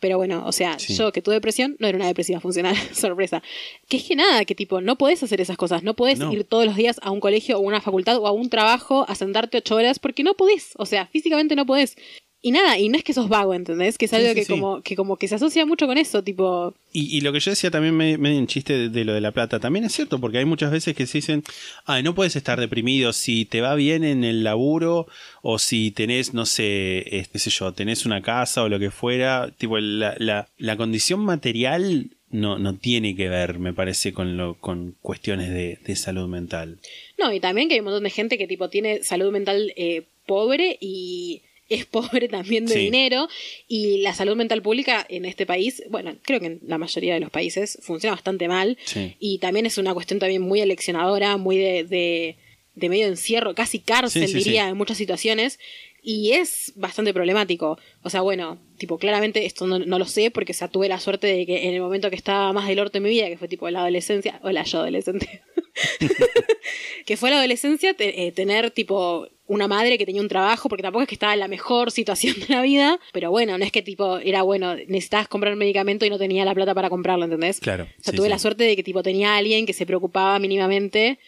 Pero bueno, o sea, Sí. yo que tuve depresión no era una depresiva funcional, sorpresa. Que es que nada, que tipo, no podés hacer esas cosas, no podés No. ir todos los días a un colegio o a una facultad o a un trabajo a sentarte ocho horas porque no podés, o sea, físicamente no podés. Y nada, y no es que sos vago, ¿entendés? Que es algo sí, que sí. como que como que se asocia mucho con eso, tipo, Y, y lo que yo decía también me- medio en chiste de, de lo de la plata, también es cierto, porque hay muchas veces que se dicen, ay, no puedes estar deprimido si te va bien en el laburo o si tenés, no sé, eh, qué sé yo, tenés una casa o lo que fuera, tipo, la, la, la condición material no, no tiene que ver, me parece, con, lo, con cuestiones de, de salud mental. No, y también que hay un montón de gente que tipo tiene salud mental eh, pobre y es pobre también de Sí. dinero y la salud mental pública en este país, bueno, creo que en la mayoría de los países funciona bastante mal Sí. y también es una cuestión también muy eleccionadora, muy de, de, de medio encierro, casi cárcel Sí, diría en muchas situaciones y es bastante problemático. O sea, bueno, tipo, claramente esto no, no lo sé porque o sea, tuve la suerte de que en el momento que estaba más del orto en mi vida, que fue tipo la adolescencia, hola yo adolescente, que fue la adolescencia, te- eh, tener tipo una madre que tenía un trabajo, porque tampoco es que estaba en la mejor situación de la vida, pero bueno, no es que tipo era bueno, necesitabas comprar medicamento y no tenía la plata para comprarlo, ¿entendés? Claro, O sea, sí, tuve sí. la suerte de que tipo tenía alguien que se preocupaba mínimamente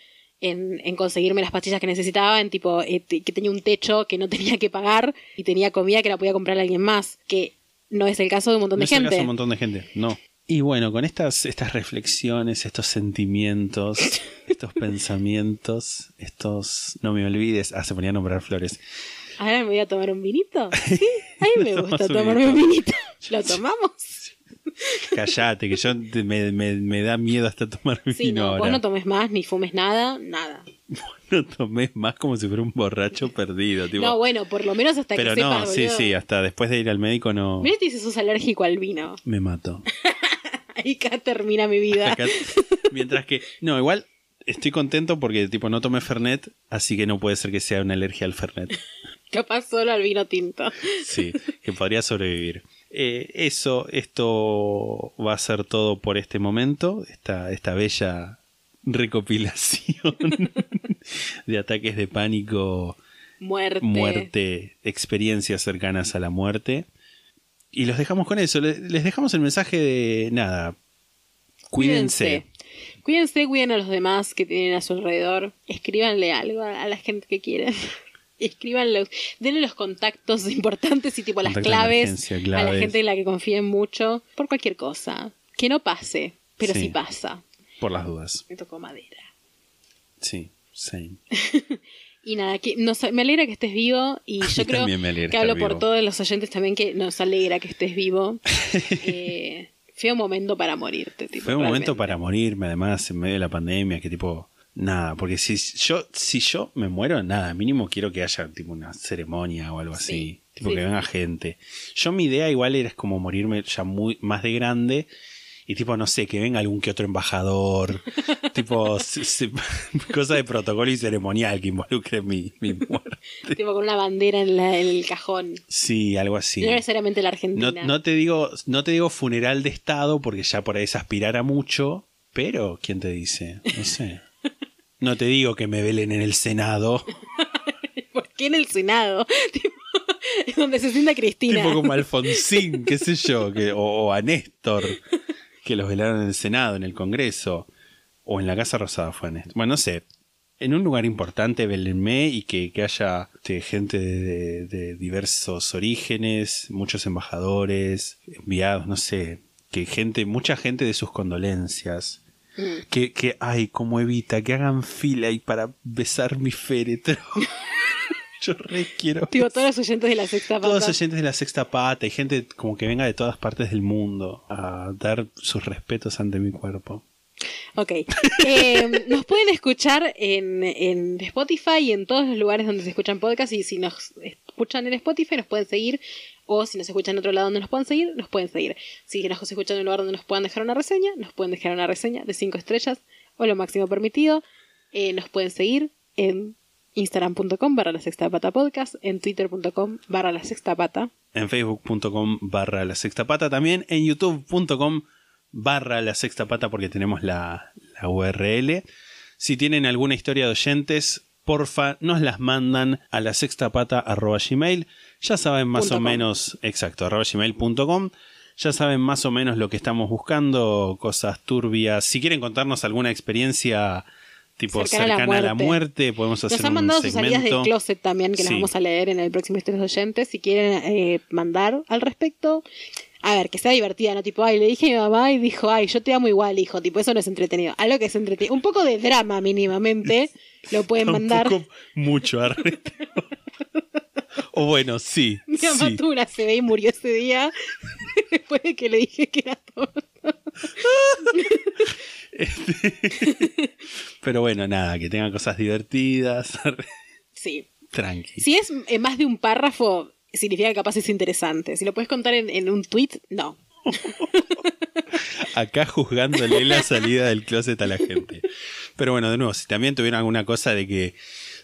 en, en conseguirme las pastillas que necesitaba, en tipo eh, que tenía un techo que no tenía que pagar y tenía comida que la podía comprar a alguien más, que no es el caso de un montón No de es el gente. caso de un montón de gente, no. Y bueno, con estas, estas reflexiones, estos sentimientos, estos pensamientos, estos... No me olvides, ah, se ponía a nombrar flores. Ahora me voy a tomar un vinito. Sí, a mí me gusta tomarme un vinito. ¿Lo tomamos? Callate, que yo te- me, me- me da miedo hasta tomar vino Sí, no, ahora. vos no tomes más, ni fumes nada, nada. No tomé más como si fuera un borracho perdido. Tipo. No, bueno, por lo menos hasta Pero que no, sepas, sí, boludo. sí, hasta después de ir al médico no Mirá si sos alérgico al vino. me mato. Ahí acá termina mi vida. Acá- mientras que, no, igual estoy contento porque tipo no tomé Fernet, así que no puede ser que sea una alergia al Fernet. Capaz solo al vino tinto. Sí, que podría sobrevivir. Eh, eso, esto va a ser todo por este momento, esta, esta bella recopilación de ataques de pánico, Muerte. muerte, experiencias cercanas a la muerte. Y los dejamos con eso, le- les dejamos el mensaje de nada. Cuídense. Cuídense, cuiden a los demás que tienen a su alrededor. Escríbanle algo a a la gente que quieren. Escríbanle, denle los contactos importantes y tipo las claves, a la gente en la que confíen mucho por cualquier cosa. Que no pase, pero Sí. sí, pasa. Por las dudas. Me tocó madera. Sí, sí. Y nada, que nos, me alegra que estés vivo y yo creo que hablo por todos los oyentes también que nos alegra que estés vivo. eh, fue un momento para morirte. Tipo, Fue un momento para morirme, además, en medio de la pandemia, que tipo, nada, porque si yo, si yo me muero, nada, mínimo quiero que haya tipo una ceremonia o algo así, Sí, tipo sí, que sí. venga gente. Yo mi idea igual era como morirme ya muy más de grande y tipo, no sé, que venga algún que otro embajador, tipo, se- se- cosa de protocolo y ceremonial que involucre mi, mi muerte. Tipo con una bandera en, la- en el cajón. Sí, algo así. No necesariamente la No, Argentina. no te digo, no te digo funeral de estado porque ya por ahí es aspirar a mucho, pero ¿quién te dice? No sé. No te digo que me velen en el Senado, ¿Por qué en el Senado? Tipo, es donde se sienta Cristina. tipo como Alfonsín, qué sé yo, que, o, o a Néstor, que los velaron en el Senado, en el Congreso, o en la Casa Rosada fue Néstor. Bueno, no sé. En un lugar importante, velenme y que, que haya este, gente de, de- de diversos orígenes, muchos embajadores, enviados, no sé, que gente, mucha gente de sus condolencias. Que, que, ay, como evita, que hagan fila y para besar mi féretro. Yo re quiero. Todos los oyentes de la sexta pata. Todos oyentes de la sexta pata y gente como que venga de todas partes del mundo a dar sus respetos ante mi cuerpo. Ok. Eh, nos pueden escuchar en, en Spotify y en todos los lugares donde se escuchan podcasts. Y si nos escuchan en Spotify, nos pueden seguir. O si nos escuchan en otro lado donde nos puedan seguir, nos pueden seguir. Si nos escuchan en un lugar donde nos puedan dejar una reseña, nos pueden dejar una reseña de 5 estrellas o lo máximo permitido. Eh, nos pueden seguir en instagram.com barra la sexta pata podcast, en twitter.com barra la sexta pata. En facebook.com barra la sexta pata. También en youtube.com barra la sexta pata porque tenemos la, la URL. Si tienen alguna historia de oyentes, porfa, nos las mandan a la sexta pata arroba gmail. Ya saben más Punto o com. menos, exacto, arroba gmail.com. Ya saben más o menos lo que estamos buscando, cosas turbias. Si quieren contarnos alguna experiencia tipo Cercana a la a la muerte. podemos hacer Nos han un mandado sus salidas del segmento. closet también, que las vamos a leer en el próximo Historias de Oyentes. Si quieren eh, mandar al respecto, a ver, que sea divertida, ¿no? Tipo, ay, le dije a mi mamá y dijo, ay, yo te amo igual, hijo. Tipo, eso no es entretenido. Algo que es entretenido. Un poco de drama mínimamente lo pueden mandar. Tampoco mucho arrete. o bueno, sí. Mi mamá sí. tuvo una CB y murió ese día después de que le dije que era todo. Pero bueno, nada, que tengan cosas divertidas. Sí. Tranqui. Si es eh, más de un párrafo, significa que capaz es interesante. Si lo puedes contar en, en un tweet, no. Acá juzgándole la salida del closet a la gente. Pero bueno, de nuevo, si también tuvieron alguna cosa de que.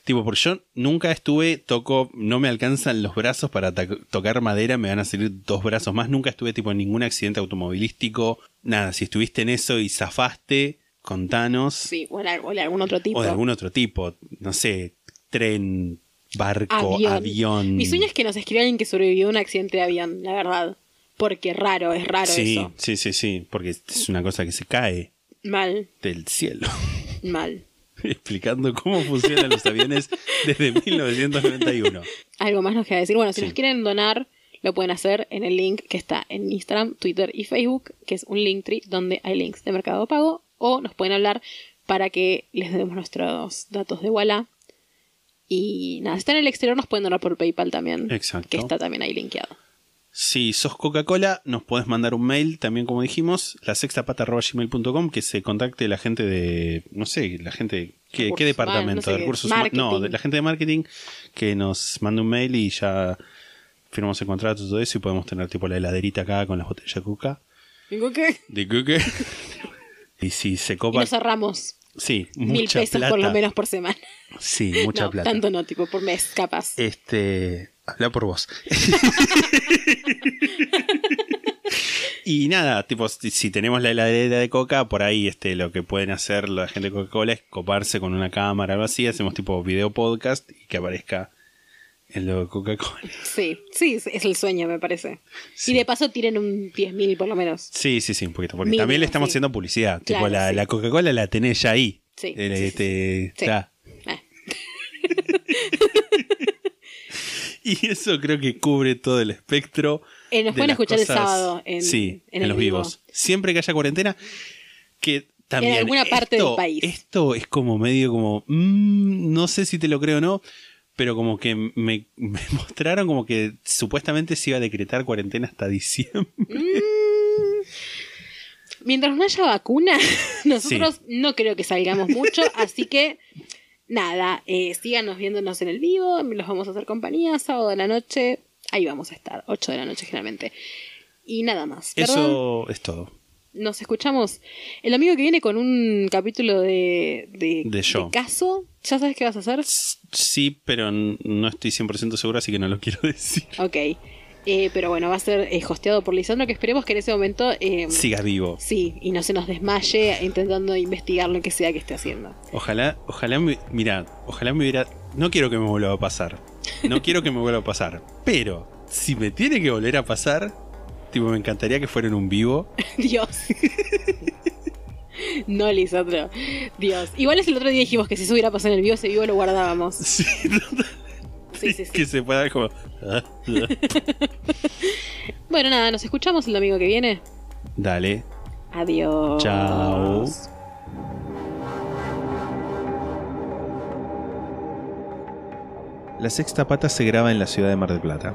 Tipo, porque yo nunca estuve, toco, no me alcanzan los brazos para tocar madera, me van a salir dos brazos más. Nunca estuve tipo en ningún accidente automovilístico. Nada, si estuviste en eso y zafaste, contanos. Sí, o de algún otro tipo. O de algún otro tipo, no sé, tren, barco, avión. avión. Mi sueño es que nos escriba alguien que sobrevivió a un accidente de avión, la verdad. Porque raro, es raro Sí, eso. sí, sí, sí, porque es una cosa que se cae Mal, del cielo. mal. Explicando cómo funcionan los aviones desde 1991. Algo más nos queda decir. Bueno, si Sí. nos quieren donar, lo pueden hacer en el link que está en Instagram, Twitter y Facebook, que es un Linktree donde hay links de Mercado Pago. O nos pueden hablar para que les demos nuestros datos de Walla. Y nada, si están en el exterior nos pueden donar por PayPal también. Exacto. Que está también ahí linkeado. Si sos Coca-Cola, nos podés mandar un mail, también como dijimos, la sextapata.gmail.com, que se contacte la gente de, no sé, la gente, ¿qué, qué departamento? humanos, no sé de recursos humanos. No, de la gente de marketing, que nos mande un mail y ya firmamos el contrato y todo eso y podemos tener tipo la heladerita acá con las botellas de coca. ¿Digo qué? De coca. y si se Y copa... nos ahorramos Sí, mil mucha pesos plata. por lo menos por semana. Sí, mucha no, plata. tanto no, tipo por mes, capaz. Este. Habla por vos. y nada, tipo, si, tenemos la heladera de coca, por ahí este, lo que pueden hacer la gente de Coca-Cola es coparse con una cámara o algo así. Hacemos tipo video podcast y que aparezca en lo de Coca-Cola. Sí, sí, es- el sueño, me parece. Sí. Y de paso tiren un 10.000 por lo menos. Sí, sí, sí, un poquito. Porque Mínimo, también le estamos sí. haciendo publicidad. Claro, tipo, la, sí. la Coca-Cola la tenés ya ahí. Sí, Eh, este, está. Eh, Y eso creo que cubre todo el espectro. Eh, nos de pueden escuchar el sábado en- sí, en en, el los vivo. vivos. Siempre que haya cuarentena, que también. En alguna parte esto- del país. Esto es como medio como. mm, no sé si te lo creo o no. Pero como que me, me mostraron como que supuestamente se iba a decretar cuarentena hasta diciembre. Mientras no haya vacuna, nosotros no creo que salgamos mucho, así que nada, eh, síganos viéndonos en el vivo, los vamos a hacer compañía, sábado de la noche, ahí vamos a estar, 8 de la noche generalmente. Y nada más. Eso es todo. Nos escuchamos el domingo que viene con un capítulo de, de, caso. ¿Ya sabes qué vas a hacer? Sí, pero no estoy 100% seguro, así que no lo quiero decir. Ok. Eh, pero bueno, va a ser eh, hosteado por Lisandro, que esperemos que en ese momento... eh, Sigas vivo. Sí, y no se nos desmaye intentando investigar lo que sea que esté haciendo. Ojalá, ojalá me, mira, ojalá me hubiera, no quiero que me vuelva a pasar, no quiero que me vuelva a pasar, pero si me tiene que volver a pasar, tipo me encantaría que fuera en un vivo. Dios. No, Lisandro. Dios. Igual es el otro día dijimos que si eso hubiera pasado en el vivo, ese vivo lo guardábamos. Sí, Sí, sí, sí. que se pueda como, ah. Bueno, nada, nos escuchamos el domingo que viene. dale, Adiós. chao. La sexta pata se graba en la ciudad de Mar del Plata.